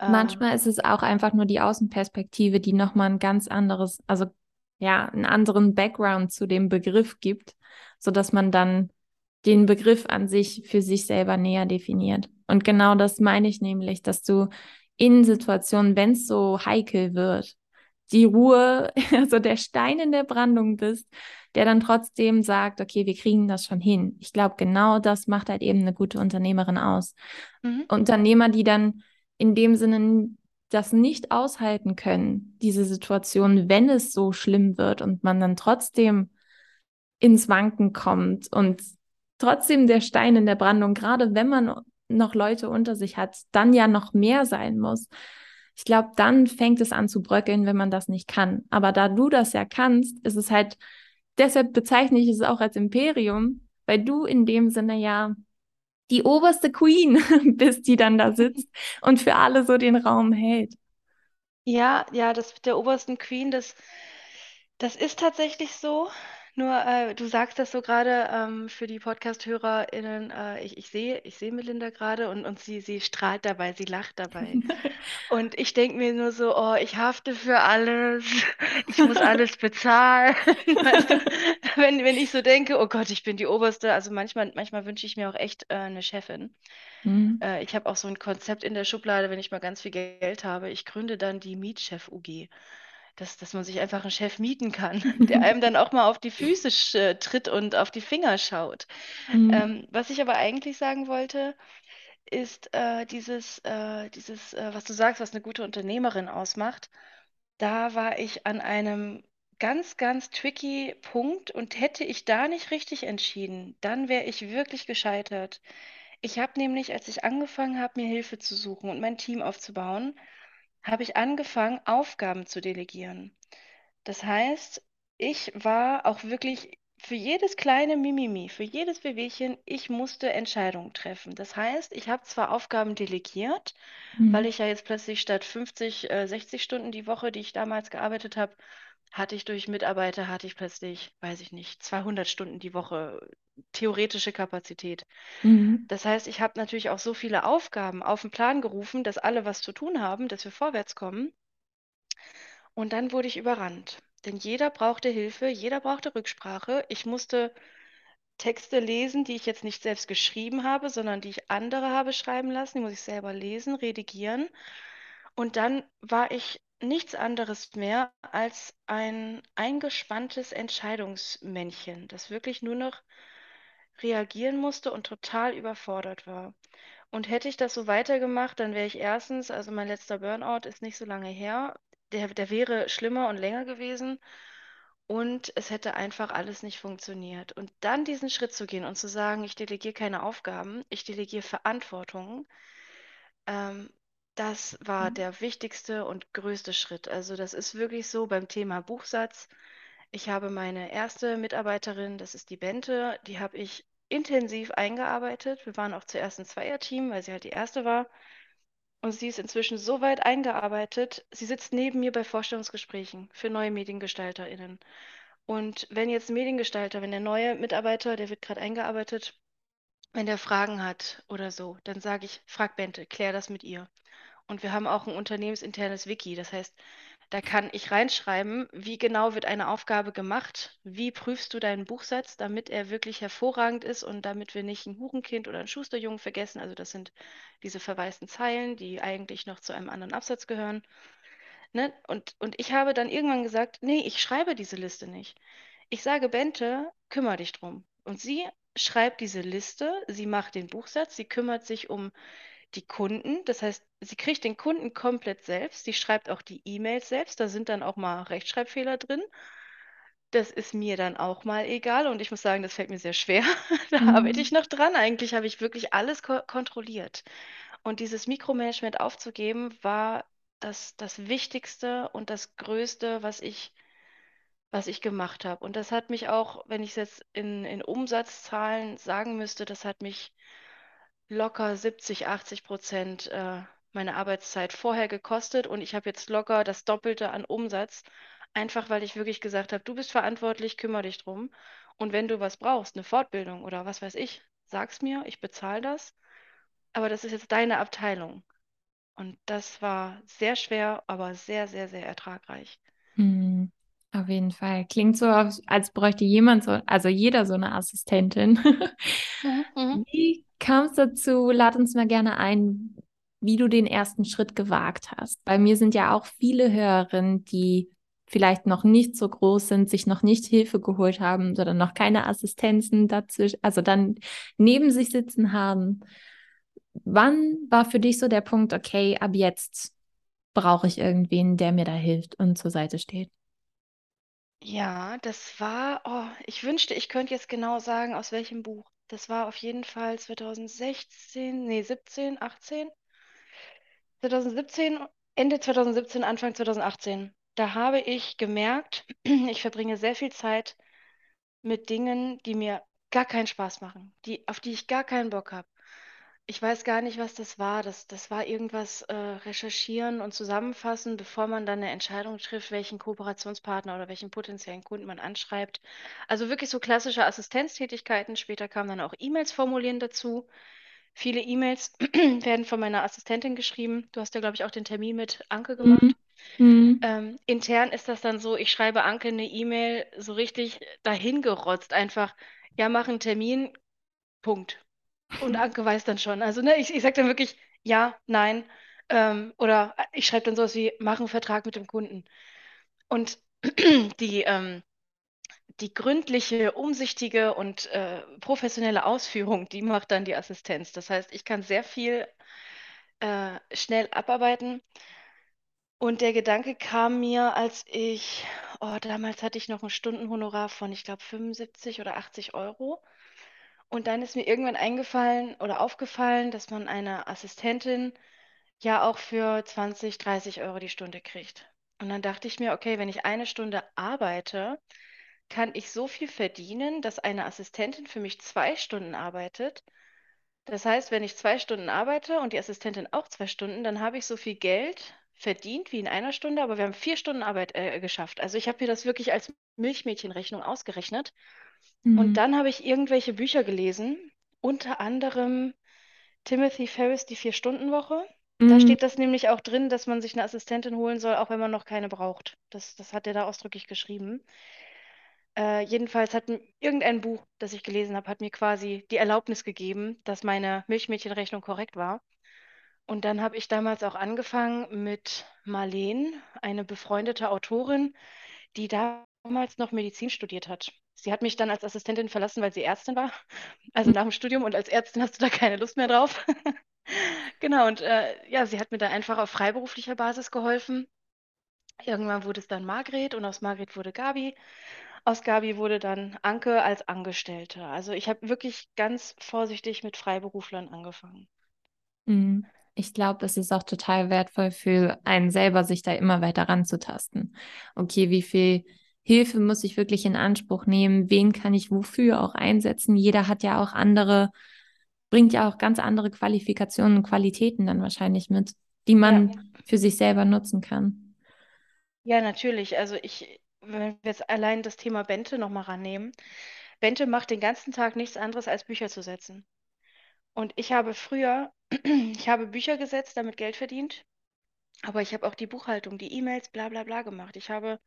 Ähm, Manchmal ist es auch einfach nur die Außenperspektive, die nochmal ein ganz anderes, also ja, einen anderen Background zu dem Begriff gibt, sodass man dann den Begriff an sich für sich selber näher definiert. Und genau das meine ich nämlich, dass du in Situationen, wenn es so heikel wird, die Ruhe, [LAUGHS] also der Stein in der Brandung bist, der dann trotzdem sagt, okay, wir kriegen das schon hin. Ich glaube, genau das macht halt eben eine gute Unternehmerin aus. mhm. Unternehmer, die dann in dem Sinne das nicht aushalten können, diese Situation, wenn es so schlimm wird und man dann trotzdem ins Wanken kommt und trotzdem der Stein in der Brandung, gerade wenn man noch Leute unter sich hat, dann ja noch mehr sein muss. Ich glaube, dann fängt es an zu bröckeln, wenn man das nicht kann. Aber da du das ja kannst, ist es halt, deshalb bezeichne ich es auch als Imperium, weil du in dem Sinne ja die oberste Queen [LAUGHS] bist, die dann da sitzt und für alle so den Raum hält. Ja, ja, das mit der obersten Queen, das, das ist tatsächlich so. Nur äh, du sagst das so gerade ähm, für die Podcast-HörerInnen, äh, ich, ich sehe, ich sehe Melinda gerade und, und sie, sie strahlt dabei, sie lacht dabei. [LAUGHS] Und ich denke mir nur so, oh, ich hafte für alles, ich muss alles bezahlen. [LAUGHS] Wenn, wenn ich so denke, oh Gott, ich bin die Oberste, also manchmal, manchmal wünsche ich mir auch echt äh, eine Chefin. Mhm. Äh, ich habe auch so ein Konzept in der Schublade, wenn ich mal ganz viel Geld habe, ich gründe dann die Mietchef UG. Dass, dass man sich einfach einen Chef mieten kann, [LAUGHS] der einem dann auch mal auf die Füße äh, tritt und auf die Finger schaut. Mhm. Ähm, was ich aber eigentlich sagen wollte, ist äh, dieses, äh, dieses äh, was du sagst, was eine gute Unternehmerin ausmacht. Da war ich an einem ganz, ganz tricky Punkt und hätte ich da nicht richtig entschieden, dann wäre ich wirklich gescheitert. Ich habe nämlich, als ich angefangen habe, mir Hilfe zu suchen und mein Team aufzubauen, habe ich angefangen, Aufgaben zu delegieren. Das heißt, ich war auch wirklich für jedes kleine Mimimi, für jedes Wehwehchen, ich musste Entscheidungen treffen. Das heißt, ich habe zwar Aufgaben delegiert, weil Mhm. ich ja jetzt plötzlich statt 50, äh, 60 Stunden die Woche, die ich damals gearbeitet habe, hatte ich durch Mitarbeiter, hatte ich plötzlich, weiß ich nicht, 200 Stunden die Woche theoretische Kapazität. Mhm. Das heißt, ich habe natürlich auch so viele Aufgaben auf den Plan gerufen, dass alle was zu tun haben, dass wir vorwärts kommen. Und dann wurde ich überrannt. Denn jeder brauchte Hilfe, jeder brauchte Rücksprache. Ich musste Texte lesen, die ich jetzt nicht selbst geschrieben habe, sondern die ich andere habe schreiben lassen. Die muss ich selber lesen, redigieren. Und dann war ich nichts anderes mehr als ein eingespanntes Entscheidungsmännchen, das wirklich nur noch reagieren musste und total überfordert war. Und hätte ich das so weitergemacht, dann wäre ich erstens, also mein letzter Burnout ist nicht so lange her, der, der wäre schlimmer und länger gewesen und es hätte einfach alles nicht funktioniert. Und dann diesen Schritt zu gehen und zu sagen, ich delegiere keine Aufgaben, ich delegiere Verantwortung, ähm, das war der wichtigste und größte Schritt. Also das ist wirklich so beim Thema Buchsatz. Ich habe meine erste Mitarbeiterin, das ist die Bente, die habe ich intensiv eingearbeitet. Wir waren auch zuerst ein Zweierteam, weil sie halt die erste war. Und sie ist inzwischen so weit eingearbeitet, sie sitzt neben mir bei Vorstellungsgesprächen für neue MediengestalterInnen. Und wenn jetzt ein Mediengestalter, wenn der neue Mitarbeiter, der wird gerade eingearbeitet, wenn der Fragen hat oder so, dann sage ich, frag Bente, klär das mit ihr. Und wir haben auch ein unternehmensinternes Wiki. Das heißt, da kann ich reinschreiben, wie genau wird eine Aufgabe gemacht, wie prüfst du deinen Buchsatz, damit er wirklich hervorragend ist und damit wir nicht ein Hurenkind oder einen Schusterjungen vergessen. Also das sind diese verwaisten Zeilen, die eigentlich noch zu einem anderen Absatz gehören. Ne? Und, und ich habe dann irgendwann gesagt, nee, ich schreibe diese Liste nicht. Ich sage, Bente, kümmere dich drum. Und sie schreibt diese Liste, sie macht den Buchsatz, sie kümmert sich um die Kunden. Das heißt, sie kriegt den Kunden komplett selbst. Sie schreibt auch die E-Mails selbst. Da sind dann auch mal Rechtschreibfehler drin. Das ist mir dann auch mal egal und ich muss sagen, das fällt mir sehr schwer. [LAUGHS] Da arbeite ich Mhm. noch dran. Eigentlich habe ich wirklich alles ko kontrolliert. Und dieses Mikromanagement aufzugeben, war das, das Wichtigste und das Größte, was ich, was ich gemacht habe. Und das hat mich auch, wenn ich es jetzt in, in Umsatzzahlen sagen müsste, das hat mich locker 70, 80 Prozent äh, meine Arbeitszeit vorher gekostet und ich habe jetzt locker das Doppelte an Umsatz, einfach weil ich wirklich gesagt habe, du bist verantwortlich, kümmere dich drum. Und wenn du was brauchst, eine Fortbildung oder was weiß ich, sag's mir, ich bezahle das. Aber das ist jetzt deine Abteilung. Und das war sehr schwer, aber sehr, sehr, sehr ertragreich. Mhm. Auf jeden Fall. Klingt so, als bräuchte jemand so, also jeder so eine Assistentin. Mhm, mhm. Wie kam es dazu? Lad uns mal gerne ein, wie du den ersten Schritt gewagt hast. Bei mir sind ja auch viele Hörerinnen, die vielleicht noch nicht so groß sind, sich noch nicht Hilfe geholt haben, sondern noch keine Assistenzen dazwischen, also dann neben sich sitzen haben. Wann war für dich so der Punkt, okay, ab jetzt brauche ich irgendwen, der mir da hilft und zur Seite steht? Ja, das war, oh, ich wünschte, ich könnte jetzt genau sagen, aus welchem Buch. Das war auf jeden Fall 2016, nee, 17, 18. 2017, Ende 2017, Anfang 2018. Da habe ich gemerkt, [CLEARS THROAT] ich verbringe sehr viel Zeit mit Dingen, die mir gar keinen Spaß machen, die, auf die ich gar keinen Bock habe. Ich weiß gar nicht, was das war. Das, das war irgendwas äh, recherchieren und zusammenfassen, bevor man dann eine Entscheidung trifft, welchen Kooperationspartner oder welchen potenziellen Kunden man anschreibt. Also wirklich so klassische Assistenztätigkeiten. Später kamen dann auch E-Mails formulieren dazu. Viele E-Mails [CLEARS THROAT] werden von meiner Assistentin geschrieben. Du hast ja, glaube ich, auch den Termin mit Anke Mhm. gemacht. Mhm. Ähm, intern ist das dann so, ich schreibe Anke eine E-Mail so richtig dahingerotzt, einfach, ja, mach einen Termin, Punkt. Und Anke weiß dann schon. Also, ne, ich, ich sage dann wirklich ja, nein. Ähm, oder ich schreibe dann sowas wie, mach einen Vertrag mit dem Kunden. Und [CLEARS THROAT] die, ähm, die gründliche, umsichtige und äh, professionelle Ausführung, die macht dann die Assistenz. Das heißt, ich kann sehr viel äh, schnell abarbeiten. Und der Gedanke kam mir, als ich, oh, damals hatte ich noch ein Stundenhonorar von, ich glaube, 75 oder 80 Euro. Und dann ist mir irgendwann eingefallen oder aufgefallen, dass man eine Assistentin ja auch für 20, 30 Euro die Stunde kriegt. Und dann dachte ich mir, okay, wenn ich eine Stunde arbeite, kann ich so viel verdienen, dass eine Assistentin für mich zwei Stunden arbeitet. Das heißt, wenn ich zwei Stunden arbeite und die Assistentin auch zwei Stunden, dann habe ich so viel Geld verdient wie in einer Stunde, aber wir haben vier Stunden Arbeit äh, geschafft. Also ich habe mir das wirklich als Milchmädchenrechnung ausgerechnet. Und Mhm. dann habe ich irgendwelche Bücher gelesen, unter anderem Timothy Ferris, die Vier-Stunden-Woche. Da Mhm. steht das nämlich auch drin, dass man sich eine Assistentin holen soll, auch wenn man noch keine braucht. Das, das hat er da ausdrücklich geschrieben. Äh, jedenfalls hat m- irgendein Buch, das ich gelesen habe, hat mir quasi die Erlaubnis gegeben, dass meine Milchmädchenrechnung korrekt war. Und dann habe ich damals auch angefangen mit Marleen, eine befreundete Autorin, die damals noch Medizin studiert hat. Sie hat mich dann als Assistentin verlassen, weil sie Ärztin war, [LAUGHS] also nach dem Studium. Und als Ärztin hast du da keine Lust mehr drauf. [LAUGHS] Genau, und äh, ja, sie hat mir da einfach auf freiberuflicher Basis geholfen. Irgendwann wurde es dann Margret und aus Margret wurde Gabi. Aus Gabi wurde dann Anke als Angestellte. Also ich habe wirklich ganz vorsichtig mit Freiberuflern angefangen. Mhm. Ich glaube, es ist auch total wertvoll für einen selber, sich da immer weiter ranzutasten. Okay, wie viel Hilfe muss ich wirklich in Anspruch nehmen? Wen kann ich wofür auch einsetzen? Jeder hat ja auch andere, bringt ja auch ganz andere Qualifikationen und Qualitäten dann wahrscheinlich mit, die Ja, man für sich selber nutzen kann. ja, natürlich. Also ich, wenn wir jetzt allein das Thema Bente nochmal rannehmen. Bente macht den ganzen Tag nichts anderes, als Bücher zu setzen. Und ich habe früher, [CLEARS THROAT] ich habe Bücher gesetzt, damit Geld verdient, aber ich habe auch die Buchhaltung, die E-Mails, bla bla bla gemacht. Ich habe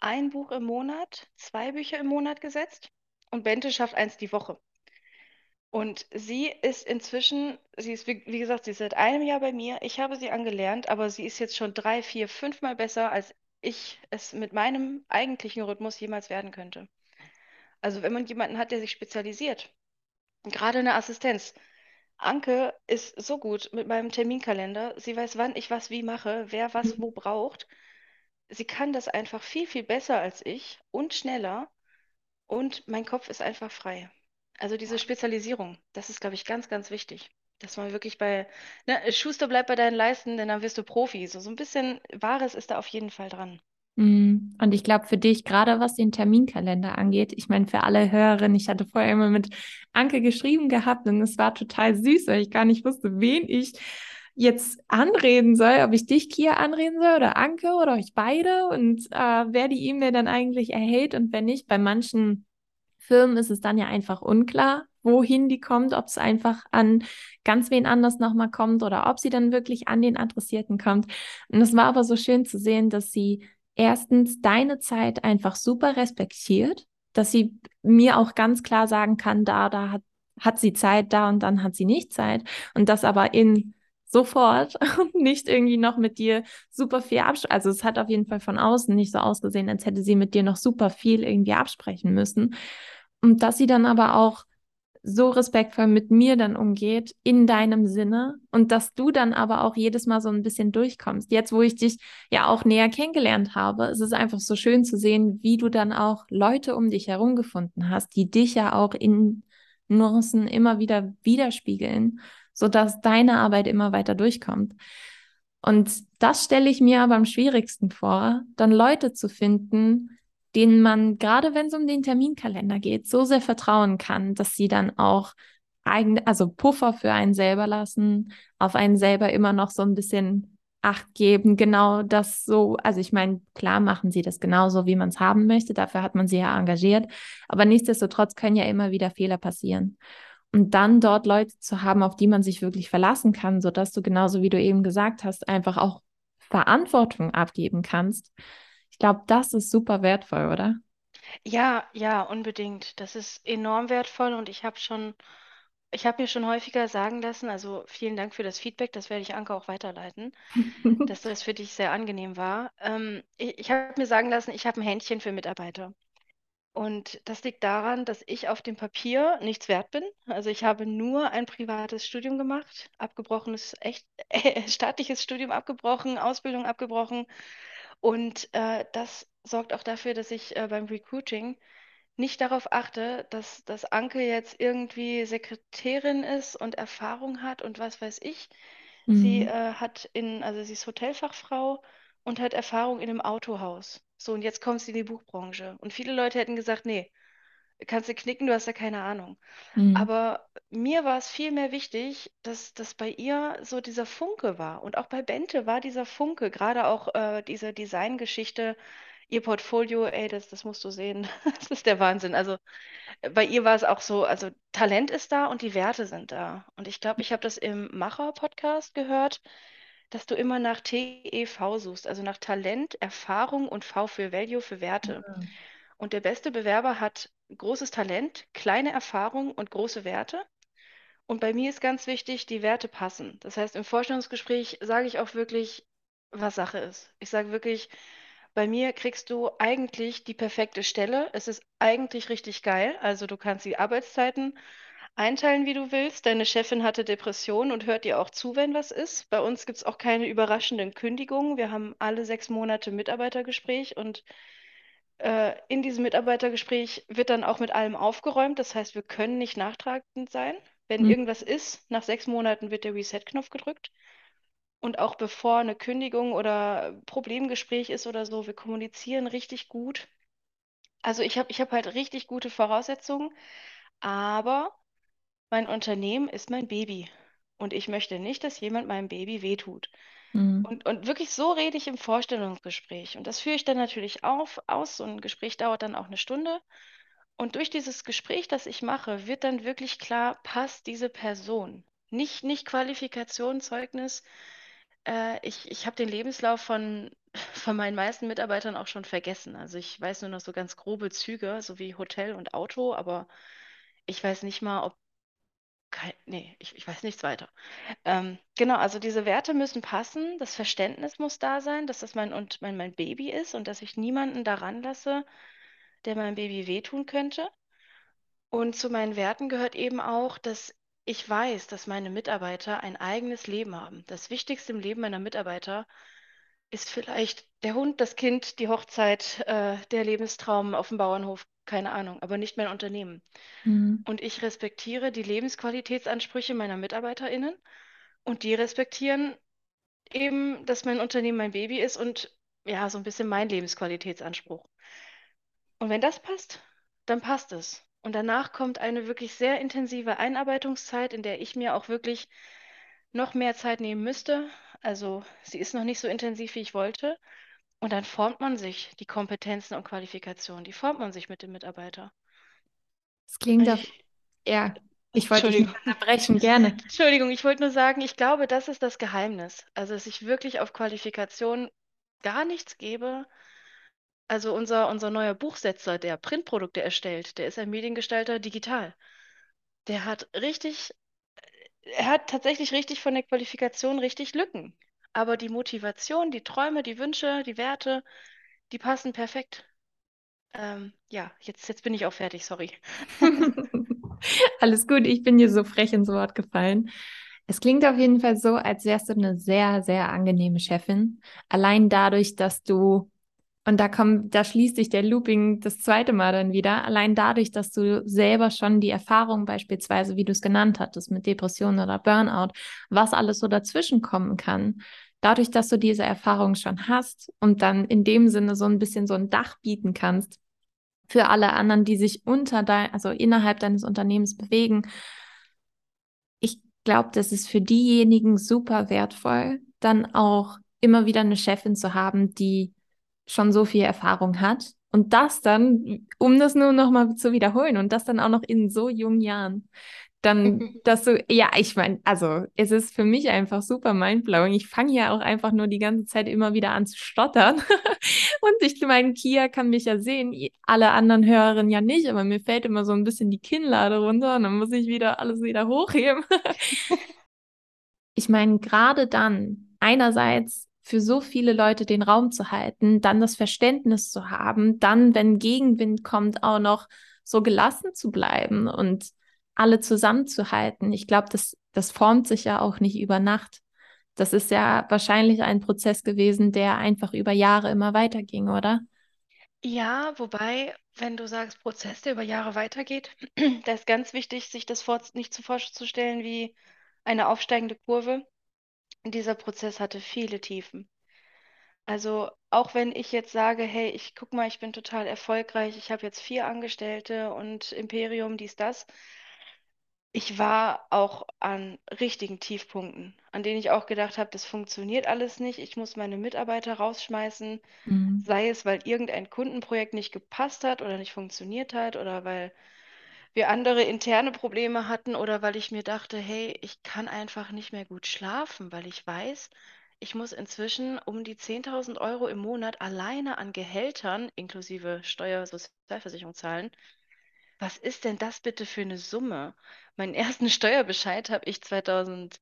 ein Buch im Monat, zwei Bücher im Monat gesetzt und Bente schafft eins die Woche. Und sie ist inzwischen, sie ist, wie, wie gesagt, sie ist seit einem Jahr bei mir. Ich habe sie angelernt, aber sie ist jetzt schon drei, vier, fünfmal besser, als ich es mit meinem eigentlichen Rhythmus jemals werden könnte. Also wenn man jemanden hat, der sich spezialisiert, gerade eine Assistenz. Anke ist so gut mit meinem Terminkalender. Sie weiß, wann ich was wie mache, wer was wo braucht. Sie kann das einfach viel, viel besser als ich und schneller. Und mein Kopf ist einfach frei. Also diese Spezialisierung, das ist, glaube ich, ganz, ganz wichtig. Dass man wirklich bei, ne, Schuster bleibt bei deinen Leisten, denn dann wirst du Profi. So, so ein bisschen Wahres ist da auf jeden Fall dran. Mm, Und ich glaube, für dich, gerade was den Terminkalender angeht, ich meine, für alle Hörerinnen, ich hatte vorher immer mit Anke geschrieben gehabt und es war total süß, weil ich gar nicht wusste, wen ich jetzt anreden soll, ob ich dich, Kia, anreden soll oder Anke oder euch beide und äh, wer die E-Mail dann eigentlich erhält und wenn nicht. Bei manchen Firmen ist es dann ja einfach unklar, wohin die kommt, ob es einfach an ganz wen anders nochmal kommt oder ob sie dann wirklich an den Adressierten kommt. Und es war aber so schön zu sehen, dass sie erstens deine Zeit einfach super respektiert, dass sie mir auch ganz klar sagen kann, da, da hat, hat sie Zeit, da und dann hat sie nicht Zeit. Und das aber in sofort [LAUGHS] und nicht irgendwie noch mit dir super viel absprechen. Also es hat auf jeden Fall von außen nicht so ausgesehen, als hätte sie mit dir noch super viel irgendwie absprechen müssen. Und dass sie dann aber auch so respektvoll mit mir dann umgeht in deinem Sinne und dass du dann aber auch jedes Mal so ein bisschen durchkommst. Jetzt, wo ich dich ja auch näher kennengelernt habe, ist es einfach so schön zu sehen, wie du dann auch Leute um dich herum gefunden hast, die dich ja auch in Nuancen immer wieder widerspiegeln, sodass deine Arbeit immer weiter durchkommt. Und das stelle ich mir aber am schwierigsten vor, dann Leute zu finden, denen man, gerade wenn es um den Terminkalender geht, so sehr vertrauen kann, dass sie dann auch eigene, also Puffer für einen selber lassen, auf einen selber immer noch so ein bisschen Acht geben, genau das so, also ich meine, klar machen sie das genauso, wie man es haben möchte, dafür hat man sie ja engagiert, aber nichtsdestotrotz können ja immer wieder Fehler passieren. Und dann dort Leute zu haben, auf die man sich wirklich verlassen kann, sodass du genauso wie du eben gesagt hast, einfach auch Verantwortung abgeben kannst. Ich glaube, das ist super wertvoll, oder? Ja, ja, unbedingt. Das ist enorm wertvoll und ich habe schon, ich habe mir schon häufiger sagen lassen, also vielen Dank für das Feedback, das werde ich Anke auch weiterleiten, [LAUGHS] dass das für dich sehr angenehm war. Ähm, ich ich habe mir sagen lassen, ich habe ein Händchen für Mitarbeiter. Und das liegt daran, dass ich auf dem Papier nichts wert bin. Also ich habe nur ein privates Studium gemacht, abgebrochenes, echt [LAUGHS] äh, staatliches Studium abgebrochen, Ausbildung abgebrochen. Und äh, das sorgt auch dafür, dass ich äh, beim Recruiting nicht darauf achte, dass, dass Anke jetzt irgendwie Sekretärin ist und Erfahrung hat und was weiß ich. Sie Mhm. äh, hat in, also sie ist Hotelfachfrau und hat Erfahrung in einem Autohaus. So, und jetzt kommt sie in die Buchbranche. Und viele Leute hätten gesagt, nee, kannst du knicken, du hast ja keine Ahnung. Mhm. Aber mir war es viel mehr wichtig, dass, dass bei ihr so dieser Funke war. Und auch bei Bente war dieser Funke, gerade auch äh, diese Designgeschichte, ihr Portfolio, ey, das, das musst du sehen. [LAUGHS] Das ist der Wahnsinn. Also äh, bei ihr war es auch so, also Talent ist da und die Werte sind da. Und ich glaube, ich habe das im Macher-Podcast gehört, dass du immer nach TEV suchst, also nach Talent, Erfahrung und V für Value für Werte. Und der beste Bewerber hat großes Talent, kleine Erfahrung und große Werte. Und bei mir ist ganz wichtig, die Werte passen. Das heißt, im Vorstellungsgespräch sage ich auch wirklich, was Sache ist. Ich sage wirklich, bei mir kriegst du eigentlich die perfekte Stelle. Es ist eigentlich richtig geil. Also du kannst die Arbeitszeiten einteilen, wie du willst. Deine Chefin hatte Depressionen und hört dir auch zu, wenn was ist. Bei uns gibt es auch keine überraschenden Kündigungen. Wir haben alle sechs Monate Mitarbeitergespräch und äh, in diesem Mitarbeitergespräch wird dann auch mit allem aufgeräumt. Das heißt, wir können nicht nachtragend sein. Wenn Mhm. irgendwas ist, nach sechs Monaten wird der Reset-Knopf gedrückt. Und auch bevor eine Kündigung oder Problemgespräch ist oder so, wir kommunizieren richtig gut. Also ich habe ich hab halt richtig gute Voraussetzungen, aber mein Unternehmen ist mein Baby. Und ich möchte nicht, dass jemand meinem Baby wehtut. Mhm. Und, und wirklich so rede ich im Vorstellungsgespräch. Und das führe ich dann natürlich auf, aus. So ein Gespräch dauert dann auch eine Stunde. Und durch dieses Gespräch, das ich mache, wird dann wirklich klar, passt diese Person. Nicht, nicht Qualifikation, Zeugnis. Äh, ich ich habe den Lebenslauf von, [LAUGHS] von meinen meisten Mitarbeitern auch schon vergessen. Also ich weiß nur noch so ganz grobe Züge, so wie Hotel und Auto, aber ich weiß nicht mal, ob. Kein, nee, ich, ich weiß nichts weiter. Ähm, genau, also diese Werte müssen passen, das Verständnis muss da sein, dass das mein, und mein, mein Baby ist und dass ich niemanden daran lasse, der meinem Baby wehtun könnte. Und zu meinen Werten gehört eben auch, dass ich weiß, dass meine Mitarbeiter ein eigenes Leben haben. Das Wichtigste im Leben meiner Mitarbeiter ist vielleicht der Hund, das Kind, die Hochzeit, äh, der Lebenstraum auf dem Bauernhof, keine Ahnung, aber nicht mein Unternehmen. Mhm. Und ich respektiere die Lebensqualitätsansprüche meiner MitarbeiterInnen und die respektieren eben, dass mein Unternehmen mein Baby ist und ja, so ein bisschen mein Lebensqualitätsanspruch. Und wenn das passt, dann passt es. Und danach kommt eine wirklich sehr intensive Einarbeitungszeit, in der ich mir auch wirklich noch mehr Zeit nehmen müsste. Also sie ist noch nicht so intensiv, wie ich wollte. Und dann formt man sich die Kompetenzen und Qualifikationen, die formt man sich mit dem Mitarbeiter. Es klingt auf, ich, ja, ich wollte dich nicht Entschuldigung. unterbrechen, gerne. [LAUGHS] Entschuldigung, ich wollte nur sagen, ich glaube, das ist das Geheimnis. Also, dass ich wirklich auf Qualifikation gar nichts gebe. Also unser, unser neuer Buchsetzer, der Printprodukte erstellt, der ist ein Mediengestalter digital. Der hat richtig, er hat tatsächlich richtig von der Qualifikation richtig Lücken. Aber die Motivation, die Träume, die Wünsche, die Werte, die passen perfekt. Ähm, ja, jetzt, jetzt bin ich auch fertig, sorry. [LAUGHS] Alles gut, ich bin dir so frech ins Wort gefallen. Es klingt auf jeden Fall so, als wärst du eine sehr, sehr angenehme Chefin. Allein dadurch, dass du, und da kommt, da schließt sich der Looping das zweite Mal dann wieder, allein dadurch, dass du selber schon die Erfahrung beispielsweise, wie du es genannt hattest, mit Depressionen oder Burnout, was alles so dazwischen kommen kann. Dadurch, dass du diese Erfahrung schon hast und dann in dem Sinne so ein bisschen so ein Dach bieten kannst, für alle anderen, die sich unter dein, also innerhalb deines Unternehmens bewegen. Ich glaube, das ist für diejenigen super wertvoll, dann auch immer wieder eine Chefin zu haben, die schon so viel Erfahrung hat. Und das dann, um das nur noch mal zu wiederholen und das dann auch noch in so jungen Jahren dann, [LAUGHS] dass du, ja, ich meine, also es ist für mich einfach super mindblowing. Ich fange ja auch einfach nur die ganze Zeit immer wieder an zu stottern. [LAUGHS] Und ich meine, Kia kann mich ja sehen, alle anderen Hörerinnen ja nicht, aber mir fällt immer so ein bisschen die Kinnlade runter und dann muss ich wieder alles wieder hochheben. [LAUGHS] Ich meine, gerade dann, einerseits für so viele Leute den Raum zu halten, dann das Verständnis zu haben, dann, wenn Gegenwind kommt, auch noch so gelassen zu bleiben und alle zusammenzuhalten. Ich glaube, das, das formt sich ja auch nicht über Nacht. Das ist ja wahrscheinlich ein Prozess gewesen, der einfach über Jahre immer weiterging, oder? Ja, wobei, wenn du sagst, Prozess, der über Jahre weitergeht, [CLEARS THROAT] da ist ganz wichtig, sich das vor, nicht zu vorzustellen wie eine aufsteigende Kurve. Dieser Prozess hatte viele Tiefen. Also auch wenn ich jetzt sage, hey, ich guck mal, ich bin total erfolgreich, ich habe jetzt vier Angestellte und Imperium, dies, das. Ich war auch an richtigen Tiefpunkten, an denen ich auch gedacht habe, das funktioniert alles nicht. Ich muss meine Mitarbeiter rausschmeißen, Mhm. sei es, weil irgendein Kundenprojekt nicht gepasst hat oder nicht funktioniert hat oder weil wir andere interne Probleme hatten oder weil ich mir dachte, hey, ich kann einfach nicht mehr gut schlafen, weil ich weiß, ich muss inzwischen um die 10.000 Euro im Monat alleine an Gehältern inklusive Steuer, Sozialversicherung zahlen. Was ist denn das bitte für eine Summe? Meinen ersten [LAUGHS] Steuerbescheid habe ich 2011,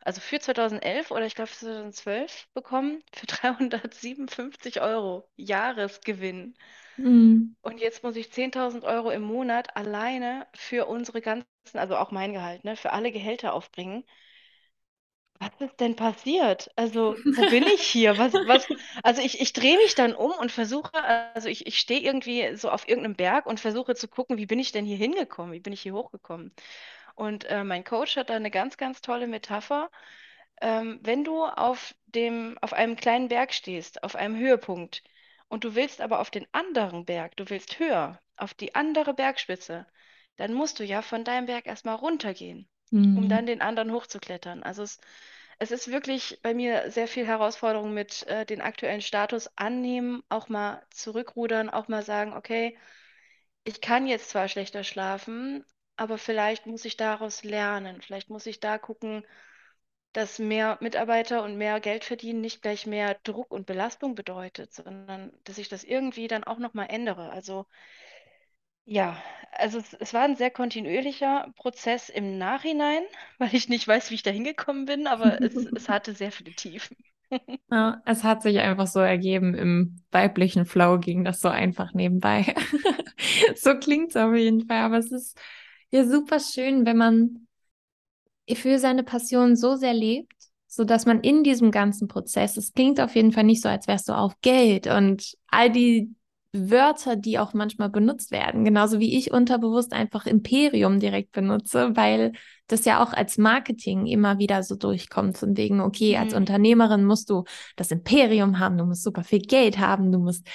also für 2011 oder ich glaube für 2012 bekommen, für 357 Euro Jahresgewinn. Mhm. Und jetzt muss ich 10.000 Euro im Monat alleine für unsere ganzen, also auch mein Gehalt, ne, für alle Gehälter aufbringen. Was ist denn passiert? Also, wo [LAUGHS] bin ich hier? Was, was, also ich, ich drehe mich dann um und versuche, also ich, ich stehe irgendwie so auf irgendeinem Berg und versuche zu gucken, wie bin ich denn hier hingekommen? Wie bin ich hier hochgekommen? Und äh, mein Coach hat da eine ganz, ganz tolle Metapher. Ähm, wenn du auf dem, auf einem kleinen Berg stehst, auf einem Höhepunkt, und du willst aber auf den anderen Berg, du willst höher, auf die andere Bergspitze, dann musst du ja von deinem Berg erstmal runtergehen, um Mhm. dann den anderen hochzuklettern. Also es, es ist wirklich bei mir sehr viel Herausforderung mit äh, den aktuellen Status annehmen, auch mal zurückrudern, auch mal sagen, okay, ich kann jetzt zwar schlechter schlafen, aber vielleicht muss ich daraus lernen. Vielleicht muss ich da gucken, dass mehr Mitarbeiter und mehr Geld verdienen nicht gleich mehr Druck und Belastung bedeutet, sondern dass ich das irgendwie dann auch nochmal ändere. Also ja, also es, es war ein sehr kontinuierlicher Prozess im Nachhinein, [LAUGHS] weil ich nicht weiß, wie ich da hingekommen bin, aber es, es hatte sehr viele Tiefen. [LAUGHS] Ja, es hat sich einfach so ergeben, im weiblichen Flow ging das so einfach nebenbei. [LAUGHS] So klingt's auf jeden Fall, aber es ist ja super schön, wenn man für seine Passion so sehr lebt, so dass man in diesem ganzen Prozess, es klingt auf jeden Fall nicht so, als wärst du auf Geld und all die Wörter, die auch manchmal benutzt werden, genauso wie ich unterbewusst einfach Imperium direkt benutze, weil das ja auch als Marketing immer wieder so durchkommt, von wegen, okay, als Mhm. Unternehmerin musst du das Imperium haben, du musst super viel Geld haben, du musst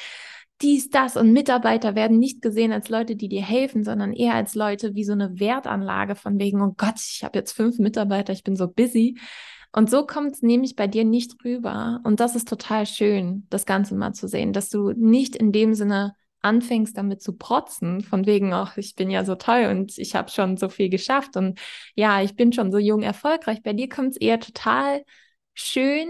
dies, das und Mitarbeiter werden nicht gesehen als Leute, die dir helfen, sondern eher als Leute wie so eine Wertanlage von wegen, oh Gott, ich habe jetzt fünf Mitarbeiter, ich bin so busy. Und so kommt es nämlich bei dir nicht rüber. Und das ist total schön, das Ganze mal zu sehen, dass du nicht in dem Sinne anfängst damit zu protzen, von wegen, ach, ich bin ja so toll und ich habe schon so viel geschafft und ja, ich bin schon so jung erfolgreich. Bei dir kommt es eher total schön,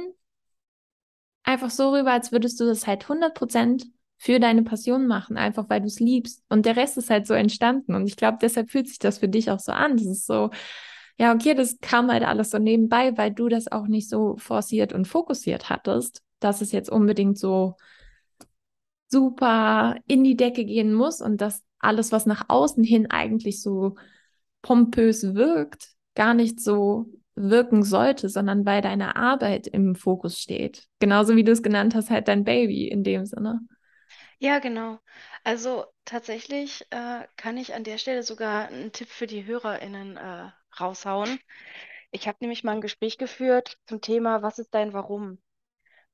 einfach so rüber, als würdest du das halt 100 Prozent für deine Passion machen, einfach weil du es liebst. Und der Rest ist halt so entstanden. Und ich glaube, deshalb fühlt sich das für dich auch so an. Das ist so, ja, okay, das kam halt alles so nebenbei, weil du das auch nicht so forciert und fokussiert hattest, dass es jetzt unbedingt so super in die Decke gehen muss und dass alles, was nach außen hin eigentlich so pompös wirkt, gar nicht so wirken sollte, sondern weil deine Arbeit im Fokus steht. Genauso wie du es genannt hast, halt dein Baby in dem Sinne. Ja, genau. Also tatsächlich äh, kann ich an der Stelle sogar einen Tipp für die HörerInnen äh, raushauen. Ich habe nämlich mal ein Gespräch geführt zum Thema, was ist dein Warum?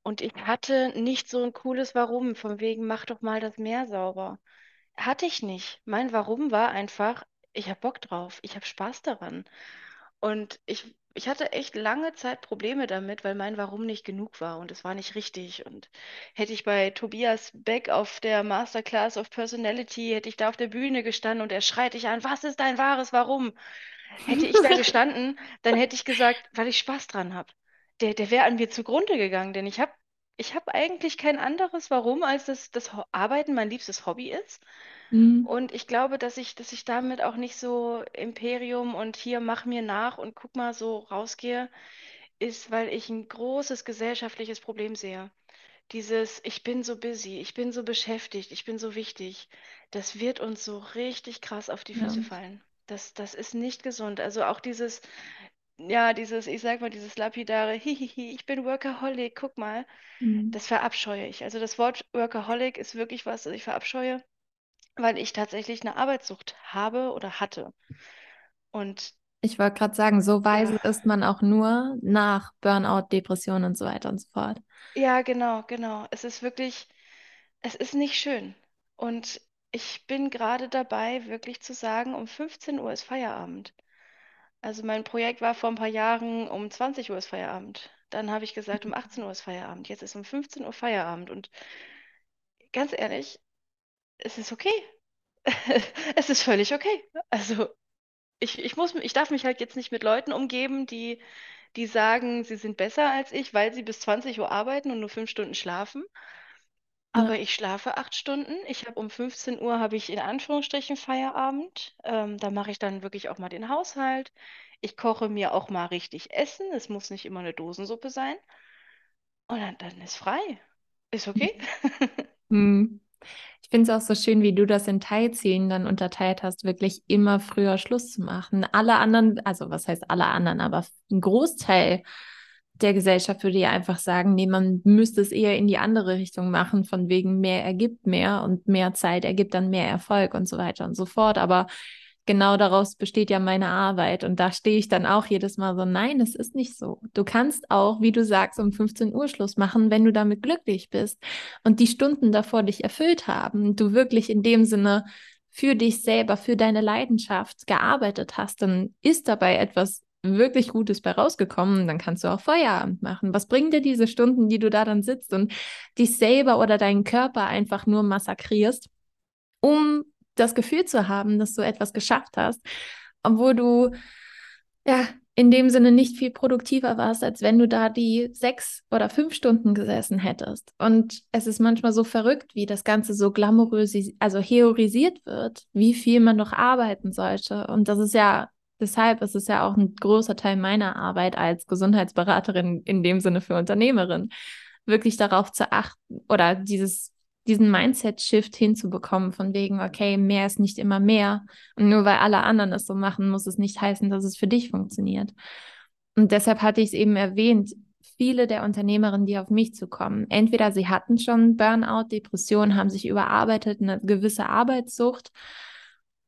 Und ich hatte nicht so ein cooles Warum, von wegen, mach doch mal das Meer sauber. Hatte ich nicht. Mein Warum war einfach, ich habe Bock drauf, ich habe Spaß daran. Und ich, ich hatte echt lange Zeit Probleme damit, weil mein Warum nicht genug war und es war nicht richtig. Und hätte ich bei Tobias Beck auf der Masterclass of Personality, hätte ich da auf der Bühne gestanden und er schreit dich an, was ist dein wahres Warum? Hätte ich da gestanden, dann hätte ich gesagt, weil ich Spaß dran habe. Der, der wäre an mir zugrunde gegangen, denn ich habe ich hab eigentlich kein anderes Warum, als dass das Arbeiten mein liebstes Hobby ist. Mhm. Und ich glaube, dass ich, dass ich damit auch nicht so Imperium und hier mach mir nach und guck mal so rausgehe, ist, weil ich ein großes gesellschaftliches Problem sehe. Dieses, ich bin so busy, ich bin so beschäftigt, ich bin so wichtig, das wird uns so richtig krass auf die Ja. Füße fallen. Das, das ist nicht gesund. Also auch dieses, ja, dieses, ich sag mal, dieses lapidare, [LAUGHS] hihihi, ich bin Workaholic, guck mal, Mhm. das verabscheue ich. Also das Wort Workaholic ist wirklich was, das ich verabscheue weil ich tatsächlich eine Arbeitssucht habe oder hatte. Und Ich wollte gerade sagen, so weise Ja. ist man auch nur nach Burnout, Depression und so weiter und so fort. Ja, genau, genau. Es ist wirklich, es ist nicht schön. Und ich bin gerade dabei, wirklich zu sagen, um 15 Uhr ist Feierabend. Also mein Projekt war vor ein paar Jahren, um 20 Uhr ist Feierabend. Dann habe ich gesagt, um 18 Uhr ist Feierabend. Jetzt ist um 15 Uhr Feierabend. Und ganz ehrlich, es ist okay. [LAUGHS] Es ist völlig okay. Also ich, ich muss, ich darf mich halt jetzt nicht mit Leuten umgeben, die, die sagen, sie sind besser als ich, weil sie bis 20 Uhr arbeiten und nur fünf Stunden schlafen. Aber ich schlafe acht Stunden. Ich habe um 15 Uhr habe ich in Anführungsstrichen Feierabend. Ähm, da mache ich dann wirklich auch mal den Haushalt. Ich koche mir auch mal richtig Essen. Es muss nicht immer eine Dosensuppe sein. Und dann, dann ist frei. Ist okay. Hm. [LAUGHS] Ich finde es auch so schön, wie du das in Teilzielen dann unterteilt hast, wirklich immer früher Schluss zu machen. Alle anderen, also was heißt alle anderen, aber ein Großteil der Gesellschaft würde ja einfach sagen, nee, man müsste es eher in die andere Richtung machen, von wegen mehr ergibt mehr und mehr Zeit ergibt dann mehr Erfolg und so weiter und so fort. Aber genau daraus besteht ja meine Arbeit. Und da stehe ich dann auch jedes Mal so, nein, es ist nicht so. Du kannst auch, wie du sagst, um 15 Uhr Schluss machen, wenn du damit glücklich bist und die Stunden davor dich erfüllt haben, du wirklich in dem Sinne für dich selber, für deine Leidenschaft gearbeitet hast, dann ist dabei etwas wirklich Gutes bei rausgekommen, dann kannst du auch Feierabend machen. Was bringen dir diese Stunden, die du da dann sitzt und dich selber oder deinen Körper einfach nur massakrierst, um das Gefühl zu haben, dass du etwas geschafft hast, obwohl du ja in dem Sinne nicht viel produktiver warst, als wenn du da die sechs oder fünf Stunden gesessen hättest. Und es ist manchmal so verrückt, wie das Ganze so glamourös, also heorisiert wird, wie viel man noch arbeiten sollte. Und das ist ja Deshalb ist es ja auch ein großer Teil meiner Arbeit als Gesundheitsberaterin in dem Sinne für Unternehmerin, wirklich darauf zu achten oder dieses, diesen Mindset-Shift hinzubekommen, von wegen, okay, mehr ist nicht immer mehr. Und nur weil alle anderen es so machen, muss es nicht heißen, dass es für dich funktioniert. Und deshalb hatte ich es eben erwähnt, viele der Unternehmerinnen, die auf mich zukommen, entweder sie hatten schon Burnout, Depression, haben sich überarbeitet, eine gewisse Arbeitssucht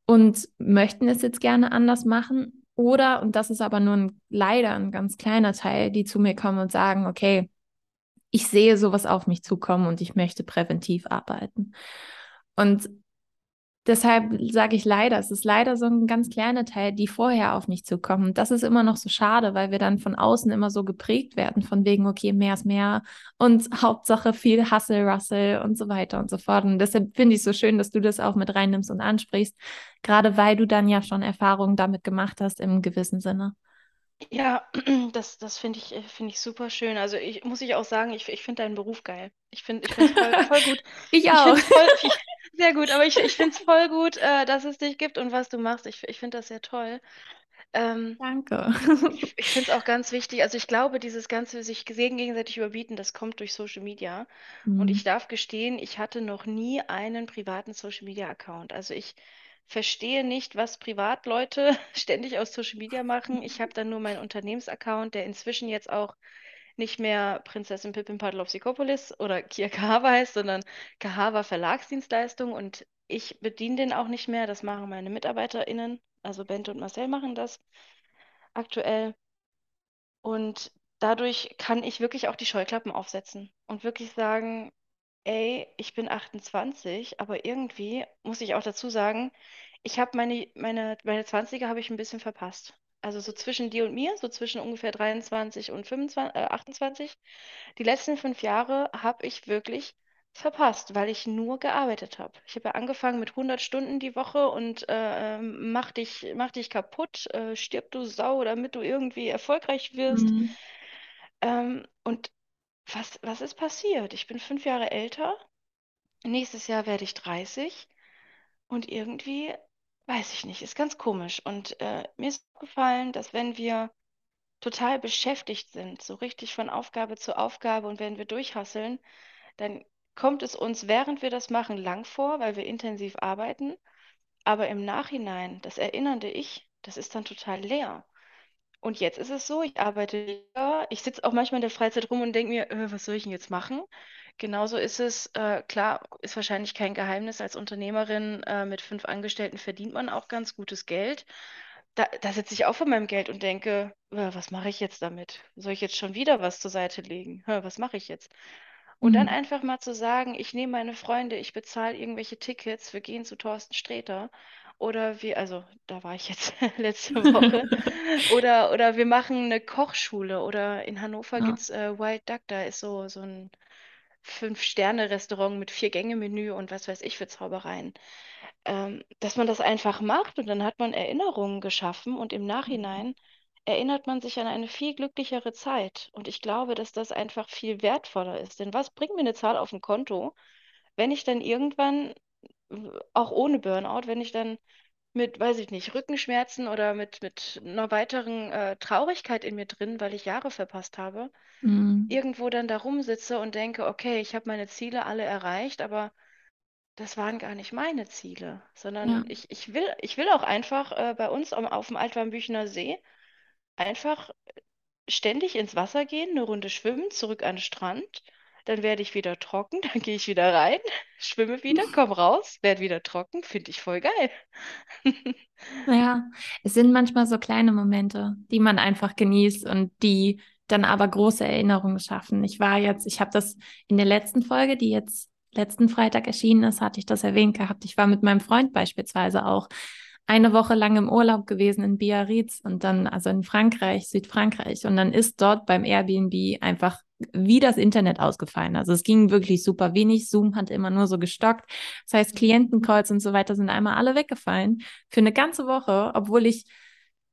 und möchten es jetzt gerne anders machen. Oder, und das ist aber nur ein, leider ein ganz kleiner Teil, die zu mir kommen und sagen, okay, ich sehe sowas auf mich zukommen und ich möchte präventiv arbeiten. Und deshalb sage ich leider, es ist leider so ein ganz kleiner Teil, die vorher auf mich zukommen. Das ist immer noch so schade, weil wir dann von außen immer so geprägt werden, von wegen, okay, mehr ist mehr und [LAUGHS] Hauptsache viel Hustle, Russell und so weiter und so fort. Und deshalb finde ich es so schön, dass du das auch mit reinnimmst und ansprichst, gerade weil du dann ja schon Erfahrungen damit gemacht hast im gewissen Sinne. Ja, [CLEARS THROAT] das, das finde ich, finde ich super schön. Also ich muss ich auch sagen, ich, ich finde deinen Beruf geil. Ich finde, ich finde es voll, voll gut. [LAUGHS] Ich Ich auch. finde es voll, ich, [LAUGHS] sehr gut, aber ich, ich finde es voll gut, äh, dass es dich gibt und was du machst. Ich, ich finde das sehr toll. Ähm, Danke. ich ich finde es auch ganz wichtig. Also ich glaube, dieses ganze sich gegenseitig überbieten, das kommt durch Social Media. Und ich darf gestehen, ich hatte noch nie einen privaten Social Media Account. Also ich verstehe nicht, was Privatleute [LAUGHS] ständig aus Social Media machen. Ich habe dann nur meinen Unternehmensaccount, der inzwischen jetzt auch nicht mehr Prinzessin Pippin Padlovsikopolis oder Kia Kahava heißt, sondern Kahava Verlagsdienstleistung. Und ich bediene den auch nicht mehr. Das machen meine MitarbeiterInnen. Also Bente und Marcel machen das aktuell. Und dadurch kann ich wirklich auch die Scheuklappen aufsetzen und wirklich sagen, ey, ich bin 28, aber irgendwie muss ich auch dazu sagen, ich habe meine, meine, meine 20er habe ich ein bisschen verpasst. Also so zwischen dir und mir, so zwischen ungefähr 23 und 25, äh, 28. Die letzten fünf Jahre habe ich wirklich verpasst, weil ich nur gearbeitet habe. Ich habe ja angefangen mit 100 Stunden die Woche und äh, ähm, mach dich, mach dich kaputt, äh, stirb du Sau, damit du irgendwie erfolgreich wirst. Hm. Ähm, und was, was ist passiert? Ich bin fünf Jahre älter. Nächstes Jahr werde ich 30 und irgendwie, weiß ich nicht, ist ganz komisch. Und äh, mir ist aufgefallen, dass wenn wir total beschäftigt sind, so richtig von Aufgabe zu Aufgabe und wenn wir durchhasseln, dann kommt es uns, während wir das machen, lang vor, weil wir intensiv arbeiten. Aber im Nachhinein, das erinnernde Ich, das ist dann total leer. Und jetzt ist es so, ich arbeite lieber, ich sitze auch manchmal in der Freizeit rum und denke mir, äh, was soll ich denn jetzt machen? Genauso ist es, äh, klar, ist wahrscheinlich kein Geheimnis, als Unternehmerin äh, mit fünf Angestellten verdient man auch ganz gutes Geld. da, da sitze ich auch vor meinem Geld und denke, äh, was mache ich jetzt damit? Soll ich jetzt schon wieder was zur Seite legen? Was mache ich jetzt? Und dann Mhm. einfach mal zu sagen, ich nehme meine Freunde, ich bezahle irgendwelche Tickets, wir gehen zu Thorsten Sträter. Oder wir, also da war ich jetzt [LAUGHS] letzte [LAUGHS] Woche. Oder, oder wir machen eine Kochschule. Oder in Hannover Ja. gibt es äh, Wild Duck, da ist so, so ein Fünf-Sterne-Restaurant mit Vier-Gänge-Menü und was weiß ich für Zaubereien. Ähm, dass man das einfach macht und dann hat man Erinnerungen geschaffen und im Nachhinein erinnert man sich an eine viel glücklichere Zeit. Und ich glaube, dass das einfach viel wertvoller ist. Denn was bringt mir eine Zahl auf dem Konto, wenn ich dann irgendwann, auch ohne Burnout, wenn ich dann mit, weiß ich nicht, Rückenschmerzen oder mit, mit einer weiteren äh, Traurigkeit in mir drin, weil ich Jahre verpasst habe, Mhm. irgendwo dann da rumsitze und denke, okay, ich habe meine Ziele alle erreicht, aber das waren gar nicht meine Ziele, sondern Ja. ich, ich will, ich will auch einfach äh, bei uns am, auf dem Altwarmbüchener See einfach ständig ins Wasser gehen, eine Runde schwimmen, zurück an den Strand. Dann werde ich wieder trocken, [LAUGHS] dann gehe ich wieder rein, [LAUGHS] schwimme wieder, komm raus, werde wieder trocken, finde ich voll geil. [LAUGHS] Ja, es sind manchmal so kleine Momente, die man einfach genießt und die dann aber große Erinnerungen schaffen. Ich war jetzt, ich habe das in der letzten Folge, die jetzt letzten Freitag erschienen ist, hatte ich das erwähnt gehabt. Ich war mit meinem Freund beispielsweise auch eine Woche lang im Urlaub gewesen in Biarritz und dann, also in Frankreich, Südfrankreich. Und dann ist dort beim Airbnb einfach wie das Internet ausgefallen. Also es ging wirklich super wenig. Zoom hat immer nur so gestockt. Das heißt, Klientencalls und so weiter sind einmal alle weggefallen für eine ganze Woche, obwohl ich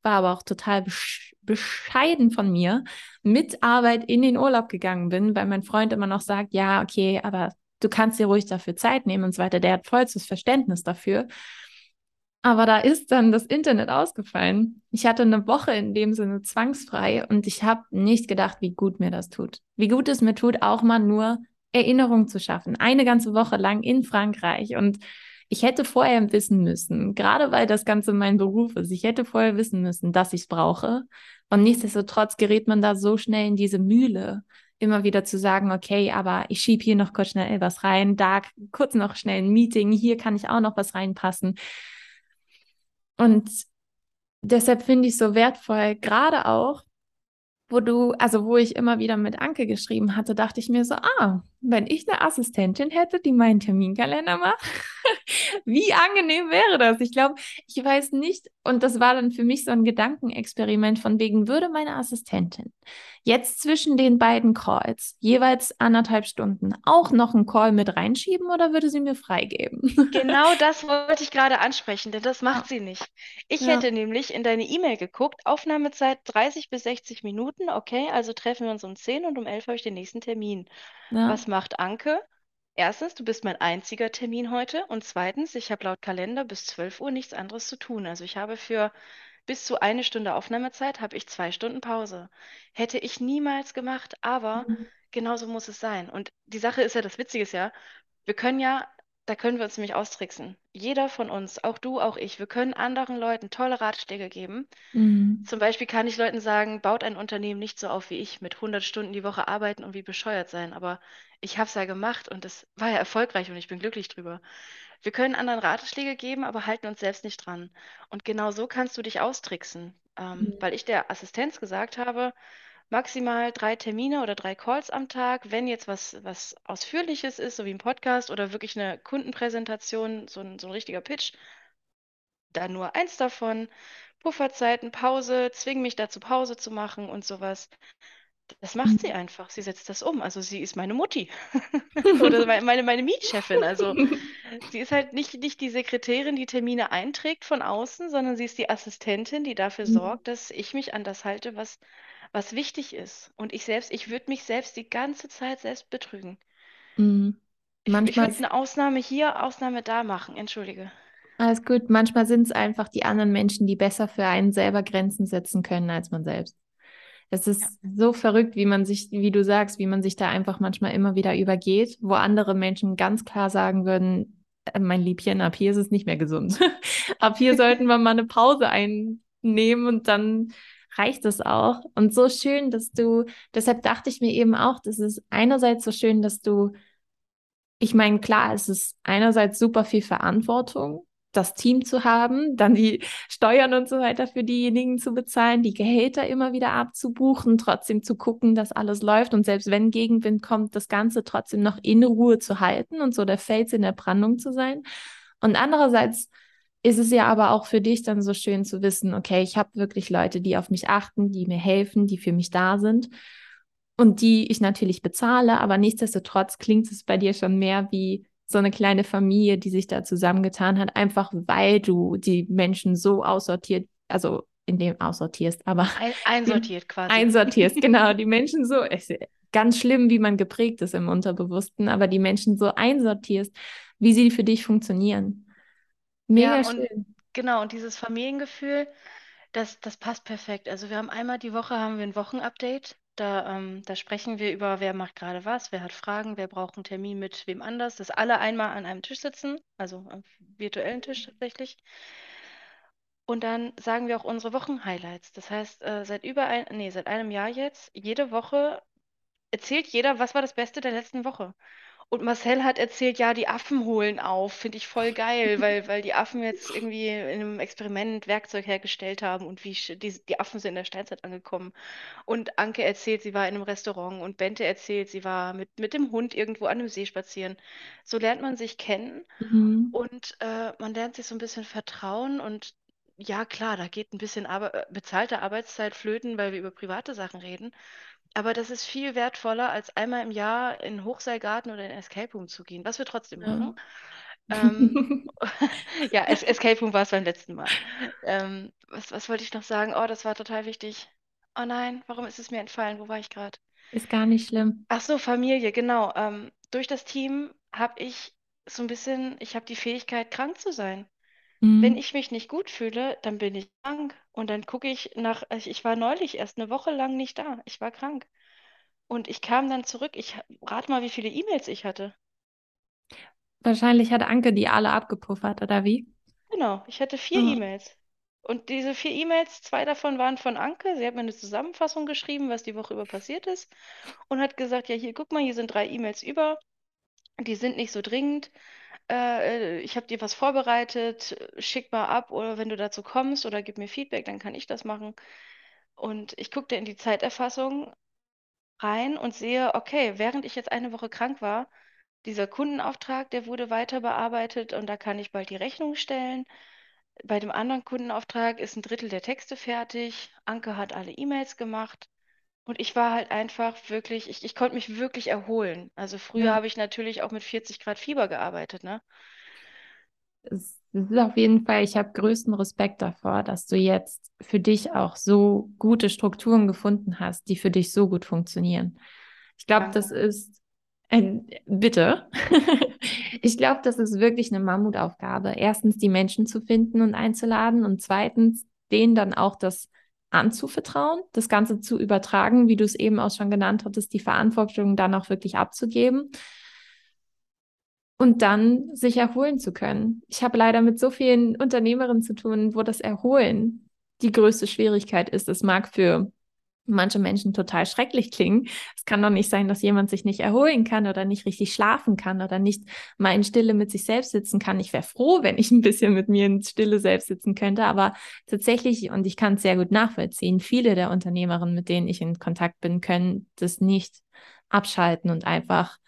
war aber auch total besch bescheiden von mir, mit Arbeit in den Urlaub gegangen bin, weil mein Freund immer noch sagt, ja, okay, aber du kannst dir ruhig dafür Zeit nehmen und so weiter. Der hat vollstes Verständnis dafür. Aber da ist dann das Internet ausgefallen. Ich hatte eine Woche in dem Sinne zwangsfrei und ich habe nicht gedacht, wie gut mir das tut. Wie gut es mir tut, auch mal nur Erinnerung zu schaffen. Eine ganze Woche lang in Frankreich. Und ich hätte vorher wissen müssen, gerade weil das Ganze mein Beruf ist, ich hätte vorher wissen müssen, dass ich es brauche. Und nichtsdestotrotz gerät man da so schnell in diese Mühle, immer wieder zu sagen, okay, aber ich schiebe hier noch kurz schnell was rein, da kurz noch schnell ein Meeting, hier kann ich auch noch was reinpassen. Und deshalb finde ich es so wertvoll, gerade auch, wo du, also wo ich immer wieder mit Anke geschrieben hatte, dachte ich mir so, ah, wenn ich eine Assistentin hätte, die meinen Terminkalender macht, [LAUGHS] wie angenehm wäre das? Ich glaube, ich weiß nicht, und das war dann für mich so ein Gedankenexperiment von wegen, würde meine Assistentin jetzt zwischen den beiden Calls jeweils anderthalb Stunden auch noch einen Call mit reinschieben oder würde sie mir freigeben? [LAUGHS] Genau das wollte ich gerade ansprechen, denn das Ja, macht sie nicht. Ich ja, hätte nämlich in deine E-Mail geguckt, Aufnahmezeit 30 bis 60 Minuten, okay, also treffen wir uns um 10 und um 11 habe ich den nächsten Termin. Ja. Was macht Anke? Erstens, du bist mein einziger Termin heute und zweitens, ich habe laut Kalender bis 12 Uhr nichts anderes zu tun. Also ich habe für bis zu eine Stunde Aufnahmezeit, habe ich zwei Stunden Pause. Hätte ich niemals gemacht, aber genauso muss es sein. Und die Sache ist ja, das Witzige ist ja, wir können ja, da können wir uns nämlich austricksen. Jeder von uns, auch du, auch ich, wir können anderen Leuten tolle Ratschläge geben. Mhm. Zum Beispiel kann ich Leuten sagen, baut ein Unternehmen nicht so auf wie ich, mit 100 Stunden die Woche arbeiten und wie bescheuert sein. Aber ich habe es ja gemacht und es war ja erfolgreich und ich bin glücklich drüber. Wir können anderen Ratschläge geben, aber halten uns selbst nicht dran. Und genau so kannst du dich austricksen. Ähm, Mhm. weil ich der Assistenz gesagt habe, maximal drei Termine oder drei Calls am Tag. Wenn jetzt was, was Ausführliches ist, so wie ein Podcast oder wirklich eine Kundenpräsentation, so ein, so ein richtiger Pitch, dann nur eins davon. Pufferzeiten, Pause, zwingen mich dazu, Pause zu machen und sowas. Das macht sie Mhm. einfach. Sie setzt das um. Also sie ist meine Mutti [LAUGHS] oder meine, meine, meine Mietchefin. Also [LAUGHS] sie ist halt nicht, nicht die Sekretärin, die Termine einträgt von außen, sondern sie ist die Assistentin, die dafür sorgt, dass ich mich an das halte, was, was wichtig ist. Und ich selbst, ich würde mich selbst die ganze Zeit selbst betrügen. Mhm. Ich, ich Manchmal würde eine Ausnahme hier, Ausnahme da machen. Entschuldige. Alles gut. Manchmal sind es einfach die anderen Menschen, die besser für einen selber Grenzen setzen können als man selbst. Es Ja. ist so verrückt, wie man sich, wie du sagst, wie man sich da einfach manchmal immer wieder übergeht, wo andere Menschen ganz klar sagen würden, äh, mein Liebchen, ab hier ist es nicht mehr gesund. [LAUGHS] Ab hier sollten wir mal eine Pause einnehmen und dann reicht es auch. Und so schön, dass du, deshalb dachte ich mir eben auch, das ist einerseits so schön, dass du, ich meine, klar, es ist einerseits super viel Verantwortung, das Team zu haben, dann die Steuern und so weiter für diejenigen zu bezahlen, die Gehälter immer wieder abzubuchen, trotzdem zu gucken, dass alles läuft und selbst wenn Gegenwind kommt, das Ganze trotzdem noch in Ruhe zu halten und so der Fels in der Brandung zu sein. Und andererseits ist es ja aber auch für dich dann so schön zu wissen, okay, ich habe wirklich Leute, die auf mich achten, die mir helfen, die für mich da sind und die ich natürlich bezahle, aber nichtsdestotrotz klingt es bei dir schon mehr wie so eine kleine Familie, die sich da zusammengetan hat, einfach weil du die Menschen so aussortiert, also in dem aussortierst, aber Ein, einsortiert quasi. Einsortierst, [LAUGHS] genau, die Menschen so, ganz schlimm, wie man geprägt ist im Unterbewussten, aber die Menschen so einsortierst, wie sie für dich funktionieren. Mega ja, schön. Und, genau, und dieses Familiengefühl, das, das passt perfekt. Also wir haben einmal die Woche haben wir ein Wochenupdate da, ähm, da sprechen wir über, wer macht gerade was, wer hat Fragen, wer braucht einen Termin mit wem anders, dass alle einmal an einem Tisch sitzen, also am virtuellen Tisch tatsächlich. Und dann sagen wir auch unsere Wochenhighlights. Das heißt, äh, seit über ein, nee, seit einem Jahr jetzt, jede Woche erzählt jeder, was war das Beste der letzten Woche. Und Marcel hat erzählt, ja, die Affen holen auf. Finde ich voll geil, [LAUGHS] weil, weil die Affen jetzt irgendwie in einem Experiment Werkzeug hergestellt haben und wie die, die Affen sind in der Steinzeit angekommen. Und Anke erzählt, sie war in einem Restaurant und Bente erzählt, sie war mit, mit dem Hund irgendwo an einem See spazieren. So lernt man sich kennen mhm. und äh, man lernt sich so ein bisschen vertrauen und ja, klar, da geht ein bisschen Arbe bezahlte Arbeitszeit flöten, weil wir über private Sachen reden. Aber das ist viel wertvoller, als einmal im Jahr in Hochseilgarten oder in Escape Room zu gehen, was wir trotzdem ja. machen. ähm, [LAUGHS] [LAUGHS] ja, es Escape Room war es beim letzten Mal. Ähm, was, was wollte ich noch sagen? Oh, das war total wichtig. Oh nein, warum ist es mir entfallen? Wo war ich gerade? Ist gar nicht schlimm. Ach so, Familie, genau. Ähm, durch das Team habe ich so ein bisschen, ich habe die Fähigkeit, krank zu sein. Wenn mhm. ich mich nicht gut fühle, dann bin ich krank. Und dann gucke ich nach, also ich war neulich erst eine Woche lang nicht da. Ich war krank. Und ich kam dann zurück. Ich rate mal, wie viele E-Mails ich hatte. Wahrscheinlich hat Anke die alle abgepuffert, oder wie? Genau, ich hatte vier oh. E-Mails. Und diese vier E-Mails, zwei davon waren von Anke. Sie hat mir eine Zusammenfassung geschrieben, was die Woche über passiert ist. Und hat gesagt, ja, hier, guck mal, hier sind drei E-Mails über. Die sind nicht so dringend äh, ich habe dir was vorbereitet, schick mal ab oder wenn du dazu kommst oder gib mir Feedback, dann kann ich das machen. Und ich guckte in die Zeiterfassung rein und sehe, okay, während ich jetzt eine Woche krank war, dieser Kundenauftrag, der wurde weiter bearbeitet und da kann ich bald die Rechnung stellen. Bei dem anderen Kundenauftrag ist ein Drittel der Texte fertig. Anke hat alle E-Mails gemacht. Und ich war halt einfach wirklich, ich, ich konnte mich wirklich erholen. Also früher Ja. habe ich natürlich auch mit 40 Grad Fieber gearbeitet, ne? Es ist auf jeden Fall, ich habe größten Respekt davor, dass du jetzt für dich auch so gute Strukturen gefunden hast, die für dich so gut funktionieren. Ich glaube, das ist, äh, bitte. [LAUGHS] Ich glaube, das ist wirklich eine Mammutaufgabe. Erstens, die Menschen zu finden und einzuladen und zweitens, denen dann auch das anzuvertrauen, das Ganze zu übertragen, wie du es eben auch schon genannt hattest, die Verantwortung dann auch wirklich abzugeben und dann sich erholen zu können. Ich habe leider mit so vielen Unternehmerinnen zu tun, wo das Erholen die größte Schwierigkeit ist. Es mag für manche Menschen total schrecklich klingen. Es kann doch nicht sein, dass jemand sich nicht erholen kann oder nicht richtig schlafen kann oder nicht mal in Stille mit sich selbst sitzen kann. Ich wäre froh, wenn ich ein bisschen mit mir in Stille selbst sitzen könnte, aber tatsächlich, und ich kann es sehr gut nachvollziehen, viele der Unternehmerinnen, mit denen ich in Kontakt bin, können das nicht abschalten und einfach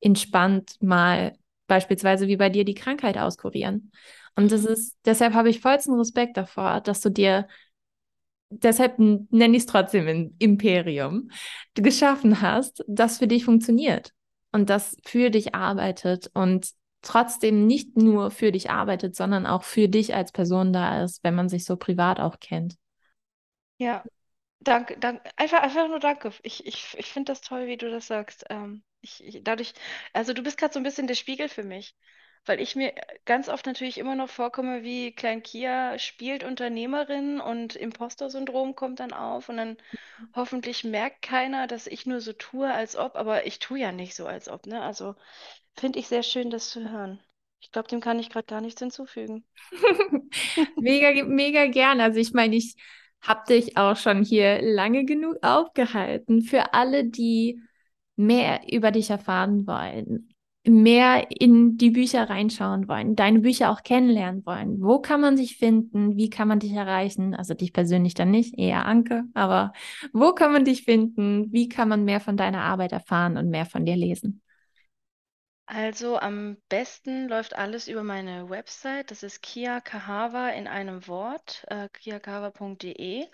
entspannt mal beispielsweise wie bei dir die Krankheit auskurieren. Und das ist, deshalb habe ich vollsten Respekt davor, dass du dir deshalb nenne ich es trotzdem ein Imperium, geschaffen hast, das für dich funktioniert und das für dich arbeitet und trotzdem nicht nur für dich arbeitet, sondern auch für dich als Person da ist, wenn man sich so privat auch kennt. Ja, danke, danke. Einfach, einfach nur danke. Ich, ich, ich finde das toll, wie du das sagst. Ähm, ich, ich, dadurch, also du bist gerade so ein bisschen der Spiegel für mich weil ich mir ganz oft natürlich immer noch vorkomme, wie Klein Kia spielt Unternehmerin und Imposter-Syndrom kommt dann auf und dann hoffentlich merkt keiner, dass ich nur so tue, als ob, aber ich tue ja nicht so, als ob, ne? Also finde ich sehr schön, das zu hören. Ich glaube, dem kann ich gerade gar nichts hinzufügen. [LAUGHS] Mega, mega gern. Also ich meine, ich habe dich auch schon hier lange genug aufgehalten. Für alle, die mehr über dich erfahren wollen, mehr in die Bücher reinschauen wollen, deine Bücher auch kennenlernen wollen, wo kann man sich finden? Wie kann man dich erreichen? Also dich persönlich dann nicht, eher Anke, aber wo kann man dich finden? Wie kann man mehr von deiner Arbeit erfahren und mehr von dir lesen? Also am besten läuft alles über meine Website. Das ist Kia Kahava in einem Wort, äh, kiakahava.de.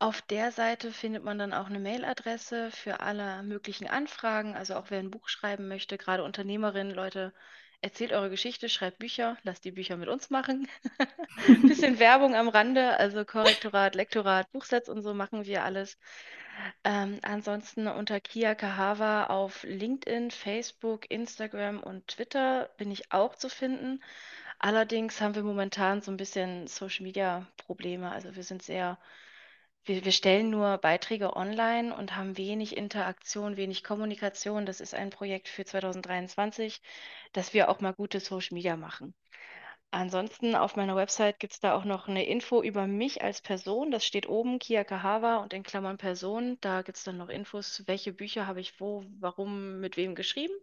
Auf der Seite findet man dann auch eine Mailadresse für alle möglichen Anfragen. Also auch wer ein Buch schreiben möchte, gerade Unternehmerinnen, Leute, erzählt eure Geschichte, schreibt Bücher, lasst die Bücher mit uns machen. [LAUGHS] Bisschen [LAUGHS] Werbung am Rande, also Korrektorat, Lektorat, Buchsatz und so machen wir alles. Ähm, ansonsten unter Kia Kahava auf LinkedIn, Facebook, Instagram und Twitter bin ich auch zu finden. Allerdings haben wir momentan so ein bisschen Social Media Probleme. Also wir sind sehr wir, wir stellen nur Beiträge online und haben wenig Interaktion, wenig Kommunikation. Das ist ein Projekt für 2023, dass wir auch mal gute Social Media machen. Ansonsten auf meiner Website gibt es da auch noch eine Info über mich als Person. Das steht oben, Kia Kahava und in Klammern Person. Da gibt es dann noch Infos, welche Bücher habe ich wo, warum, mit wem geschrieben.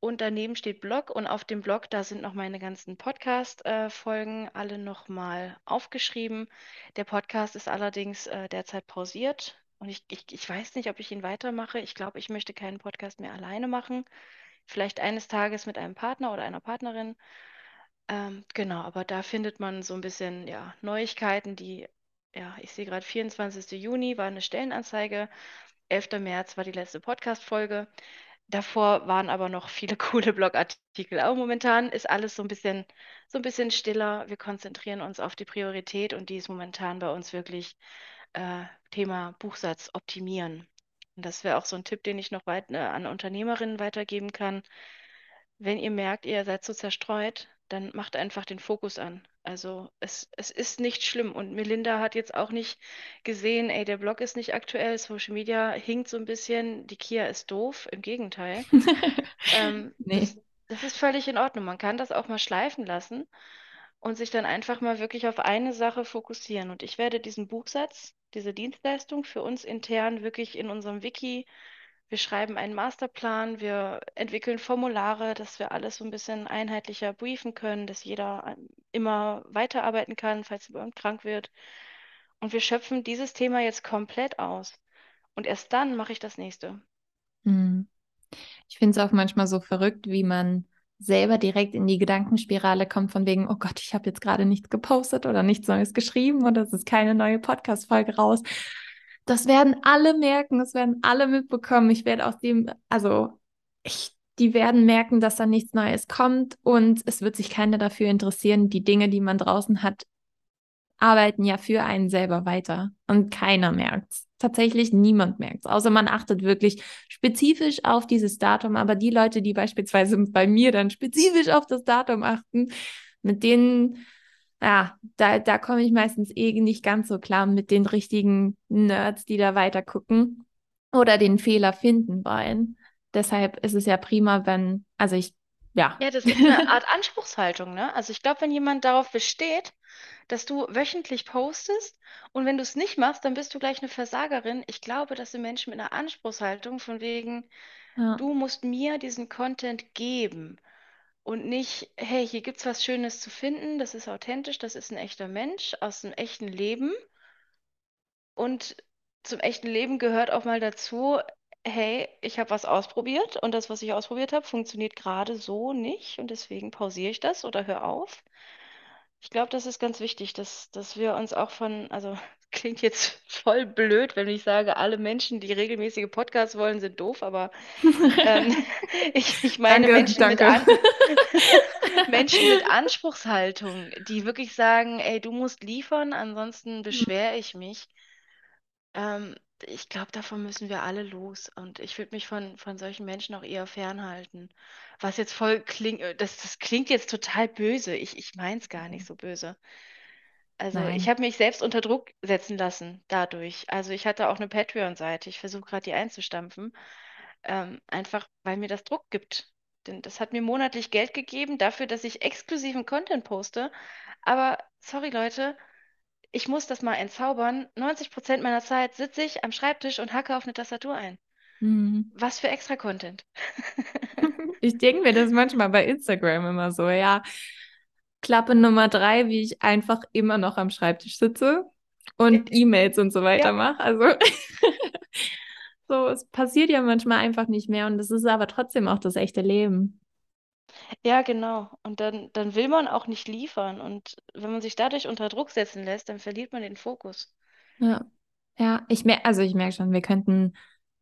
Und daneben steht Blog und auf dem Blog, da sind noch meine ganzen Podcast-Folgen äh, alle nochmal aufgeschrieben. Der Podcast ist allerdings äh, derzeit pausiert und ich, ich, ich weiß nicht, ob ich ihn weitermache. Ich glaube, ich möchte keinen Podcast mehr alleine machen. Vielleicht eines Tages mit einem Partner oder einer Partnerin. Ähm, genau, aber da findet man so ein bisschen ja, Neuigkeiten, die, ja, ich sehe gerade 24. Juni war eine Stellenanzeige, 11. März war die letzte Podcast-Folge. Davor waren aber noch viele [LAUGHS] coole Blogartikel. Aber momentan ist alles so ein bisschen, so ein bisschen stiller. Wir konzentrieren uns auf die Priorität und die ist momentan bei uns wirklich äh, Thema Buchsatz optimieren. Und das wäre auch so ein Tipp, den ich noch weit, äh, an Unternehmerinnen weitergeben kann. Wenn ihr merkt, ihr seid so zerstreut, dann macht einfach den Fokus an. Also es, es ist nicht schlimm. Und Melinda hat jetzt auch nicht gesehen, ey, der Blog ist nicht aktuell, Social Media hinkt so ein bisschen, die Kia ist doof. Im Gegenteil. [LAUGHS] ähm, nee. das, das ist völlig in Ordnung. Man kann das auch mal schleifen lassen und sich dann einfach mal wirklich auf eine Sache fokussieren. Und ich werde diesen Buchsatz, diese Dienstleistung für uns intern wirklich in unserem Wiki wir schreiben einen Masterplan, wir entwickeln Formulare, dass wir alles so ein bisschen einheitlicher briefen können, dass jeder ähm, immer weiterarbeiten kann, falls jemand krank wird. Und wir schöpfen dieses Thema jetzt komplett aus. Und erst dann mache ich das nächste. Hm. Ich finde es auch manchmal so verrückt, wie man selber direkt in die Gedankenspirale kommt von wegen, oh Gott, ich habe jetzt gerade nichts gepostet oder nichts Neues geschrieben oder es ist keine neue Podcast-Folge raus das werden alle merken, das werden alle mitbekommen. Ich werde aus dem, also ich, die werden merken, dass da nichts Neues kommt und es wird sich keiner dafür interessieren. Die Dinge, die man draußen hat, arbeiten ja für einen selber weiter und keiner merkt es. Tatsächlich niemand merkt es, außer man achtet wirklich spezifisch auf dieses Datum. Aber die Leute, die beispielsweise bei mir dann spezifisch auf das Datum achten, mit denen ja, da, da komme ich meistens eh nicht ganz so klar mit den richtigen Nerds, die da weiter gucken oder den Fehler finden wollen. Deshalb ist es ja prima, wenn, also ich, ja. Ja, das ist eine Art Anspruchshaltung, ne? Also ich glaube, wenn jemand darauf besteht, dass du wöchentlich postest und wenn du es nicht machst, dann bist du gleich eine Versagerin. Ich glaube, das sind Menschen mit einer Anspruchshaltung von wegen, ja. du musst mir diesen Content geben und nicht, hey, hier gibt es was Schönes zu finden, das ist authentisch, das ist ein echter Mensch aus dem echten Leben. Und zum echten Leben gehört auch mal dazu, hey, ich habe was ausprobiert und das, was ich ausprobiert habe, funktioniert gerade so nicht und deswegen pausiere ich das oder höre auf. Ich glaube, das ist ganz wichtig, dass, dass wir uns auch von, also klingt jetzt [LAUGHS] voll blöd, wenn ich sage, alle Menschen, die regelmäßige Podcasts wollen, sind doof, aber ähm, [LAUGHS] ich, ich meine danke, Menschen, danke. Mit [LAUGHS] Menschen mit Anspruchshaltung, die wirklich sagen, ey, du musst liefern, ansonsten beschwere ich mich. Ähm, ich glaube, davon müssen wir alle los. Und ich würde mich von, von solchen Menschen auch eher fernhalten. Was jetzt voll klingt, äh, das, das klingt jetzt total böse. Ich, ich meine es gar nicht so böse. Also ich Nein. habe mich selbst unter Druck setzen lassen dadurch. Also ich hatte auch eine Patreon-Seite. Ich versuche gerade die einzustampfen. Ähm, einfach weil mir das Druck gibt. Denn das hat mir monatlich Geld gegeben dafür, dass ich exklusiven Content poste. Aber sorry Leute, ich muss das mal entzaubern. 90 Prozent meiner Zeit sitze ich am Schreibtisch und hacke auf eine Tastatur ein. Mhm. Was für extra Content. [LAUGHS] Ich denke mir das manchmal bei Instagram immer so, ja. Klappe Nummer drei, wie ich einfach immer noch am Schreibtisch sitze und E-Mails und so weiter ja. mache. Also [LAUGHS] so, es passiert ja manchmal einfach nicht mehr und das ist aber trotzdem auch das echte Leben. Ja, genau. Und dann, dann will man auch nicht liefern. Und wenn man sich dadurch unter Druck setzen lässt, dann verliert man den Fokus. Ja, ja, ich merke, also ich merke schon, wir könnten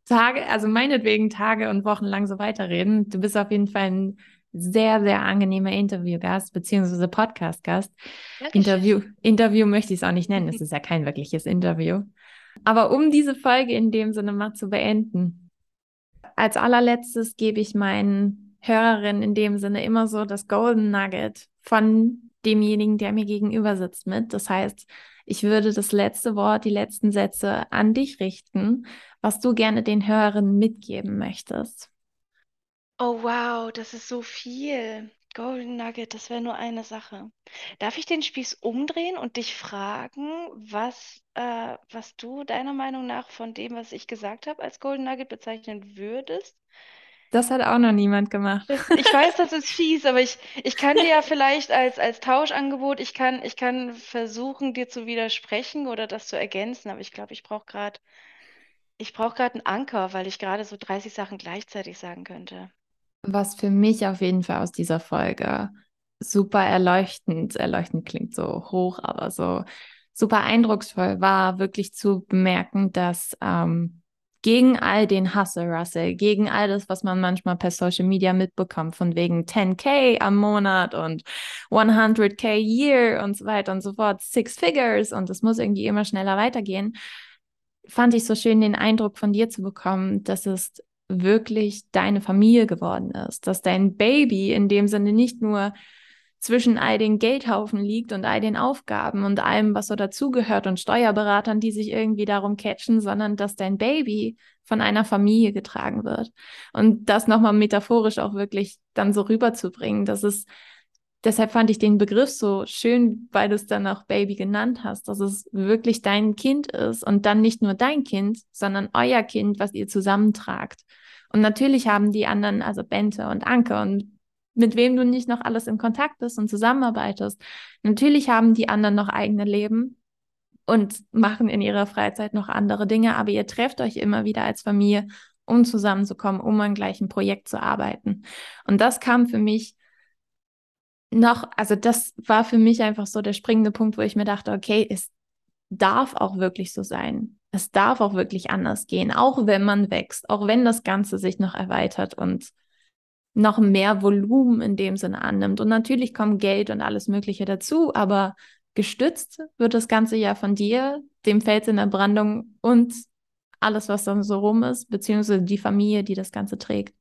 Tage, also meinetwegen Tage und Wochen lang so weiterreden. Du bist auf jeden Fall ein sehr, sehr angenehmer Interviewgast beziehungsweise Podcastgast. Interview, Interview möchte ich es auch nicht nennen. Es [LAUGHS] ist ja kein wirkliches Interview. Aber um diese Folge in dem Sinne mal zu beenden, als allerletztes gebe ich meinen Hörerinnen in dem Sinne immer so das Golden Nugget von demjenigen, der mir gegenüber sitzt mit. Das heißt, ich würde das letzte Wort, die letzten Sätze an dich richten, was du gerne den Hörerinnen mitgeben möchtest. Oh wow, das ist so viel. Golden Nugget, das wäre nur eine Sache. Darf ich den Spieß umdrehen und dich fragen, was, äh, was du deiner Meinung nach von dem, was ich gesagt habe, als Golden Nugget bezeichnen würdest? Das hat auch noch niemand gemacht. Das, ich weiß, das ist fies, aber ich, ich kann dir ja vielleicht als, als Tauschangebot, ich kann, ich kann versuchen, dir zu widersprechen oder das zu ergänzen, aber ich glaube, ich brauche gerade, ich brauche gerade einen Anker, weil ich gerade so 30 Sachen gleichzeitig sagen könnte. Was für mich auf jeden Fall aus dieser Folge super erleuchtend, erleuchtend klingt so hoch, aber so super eindrucksvoll war, wirklich zu bemerken, dass ähm, gegen all den Hustle Russell, gegen all das, was man manchmal per Social Media mitbekommt, von wegen 10k am Monat und 100k year und so weiter und so fort, Six Figures und es muss irgendwie immer schneller weitergehen, fand ich so schön, den Eindruck von dir zu bekommen, dass es wirklich deine Familie geworden ist, dass dein Baby in dem Sinne nicht nur zwischen all den Geldhaufen liegt und all den Aufgaben und allem, was so dazugehört und Steuerberatern, die sich irgendwie darum catchen, sondern dass dein Baby von einer Familie getragen wird. Und das nochmal metaphorisch auch wirklich dann so rüberzubringen, dass es, deshalb fand ich den Begriff so schön, weil du es dann auch Baby genannt hast, dass es wirklich dein Kind ist und dann nicht nur dein Kind, sondern euer Kind, was ihr zusammentragt. Und natürlich haben die anderen, also Bente und Anke und mit wem du nicht noch alles in Kontakt bist und zusammenarbeitest. Natürlich haben die anderen noch eigene Leben und machen in ihrer Freizeit noch andere Dinge, aber ihr trefft euch immer wieder als Familie, um zusammenzukommen, um an gleichen Projekt zu arbeiten. Und das kam für mich noch, also das war für mich einfach so der springende Punkt, wo ich mir dachte, okay, es darf auch wirklich so sein. Es darf auch wirklich anders gehen, auch wenn man wächst, auch wenn das Ganze sich noch erweitert und noch mehr Volumen in dem Sinne annimmt. Und natürlich kommt Geld und alles Mögliche dazu, aber gestützt wird das Ganze ja von dir, dem Fels in der Brandung und alles, was dann so rum ist, beziehungsweise die Familie, die das Ganze trägt.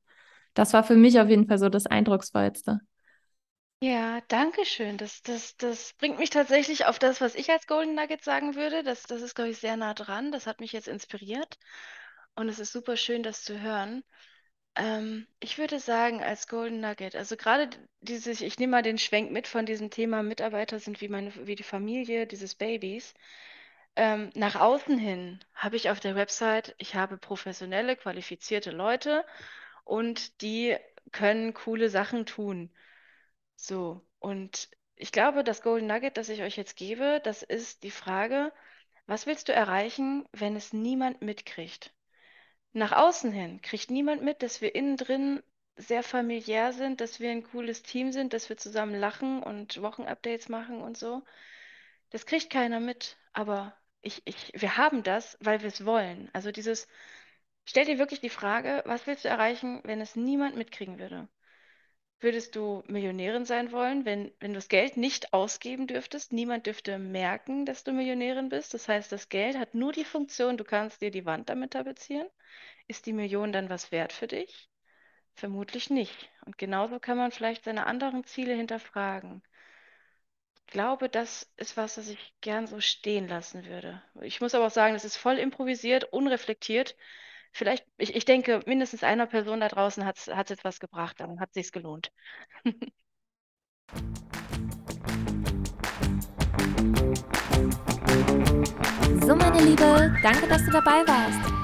Das war für mich auf jeden Fall so das Eindrucksvollste. Ja, danke schön. Das, das, das bringt mich tatsächlich auf das, was ich als Golden Nugget sagen würde. Das, das ist, glaube ich, sehr nah dran. Das hat mich jetzt inspiriert. Und es ist super schön, das zu hören. Ähm, ich würde sagen, als Golden Nugget, also gerade dieses, ich nehme mal den Schwenk mit von diesem Thema, Mitarbeiter sind wie meine, wie die Familie dieses Babys. Ähm, nach außen hin habe ich auf der Website, ich habe professionelle, qualifizierte Leute und die können coole Sachen tun. So, und ich glaube, das Golden Nugget, das ich euch jetzt gebe, das ist die Frage, was willst du erreichen, wenn es niemand mitkriegt? Nach außen hin kriegt niemand mit, dass wir innen drin sehr familiär sind, dass wir ein cooles Team sind, dass wir zusammen lachen und Wochenupdates machen und so. Das kriegt keiner mit, aber ich, ich, wir haben das, weil wir es wollen. Also dieses, stell dir wirklich die Frage, was willst du erreichen, wenn es niemand mitkriegen würde? Würdest du Millionärin sein wollen, wenn, wenn du das Geld nicht ausgeben dürftest? Niemand dürfte merken, dass du Millionärin bist. Das heißt, das Geld hat nur die Funktion, du kannst dir die Wand damit tapezieren. Ist die Million dann was wert für dich? Vermutlich nicht. Und genauso kann man vielleicht seine anderen Ziele hinterfragen. Ich glaube, das ist was, das ich gern so stehen lassen würde. Ich muss aber auch sagen, das ist voll improvisiert, unreflektiert. Vielleicht, ich, ich denke, mindestens einer Person da draußen hat es jetzt was gebracht, dann hat es gelohnt. So, meine Liebe, danke, dass du dabei warst.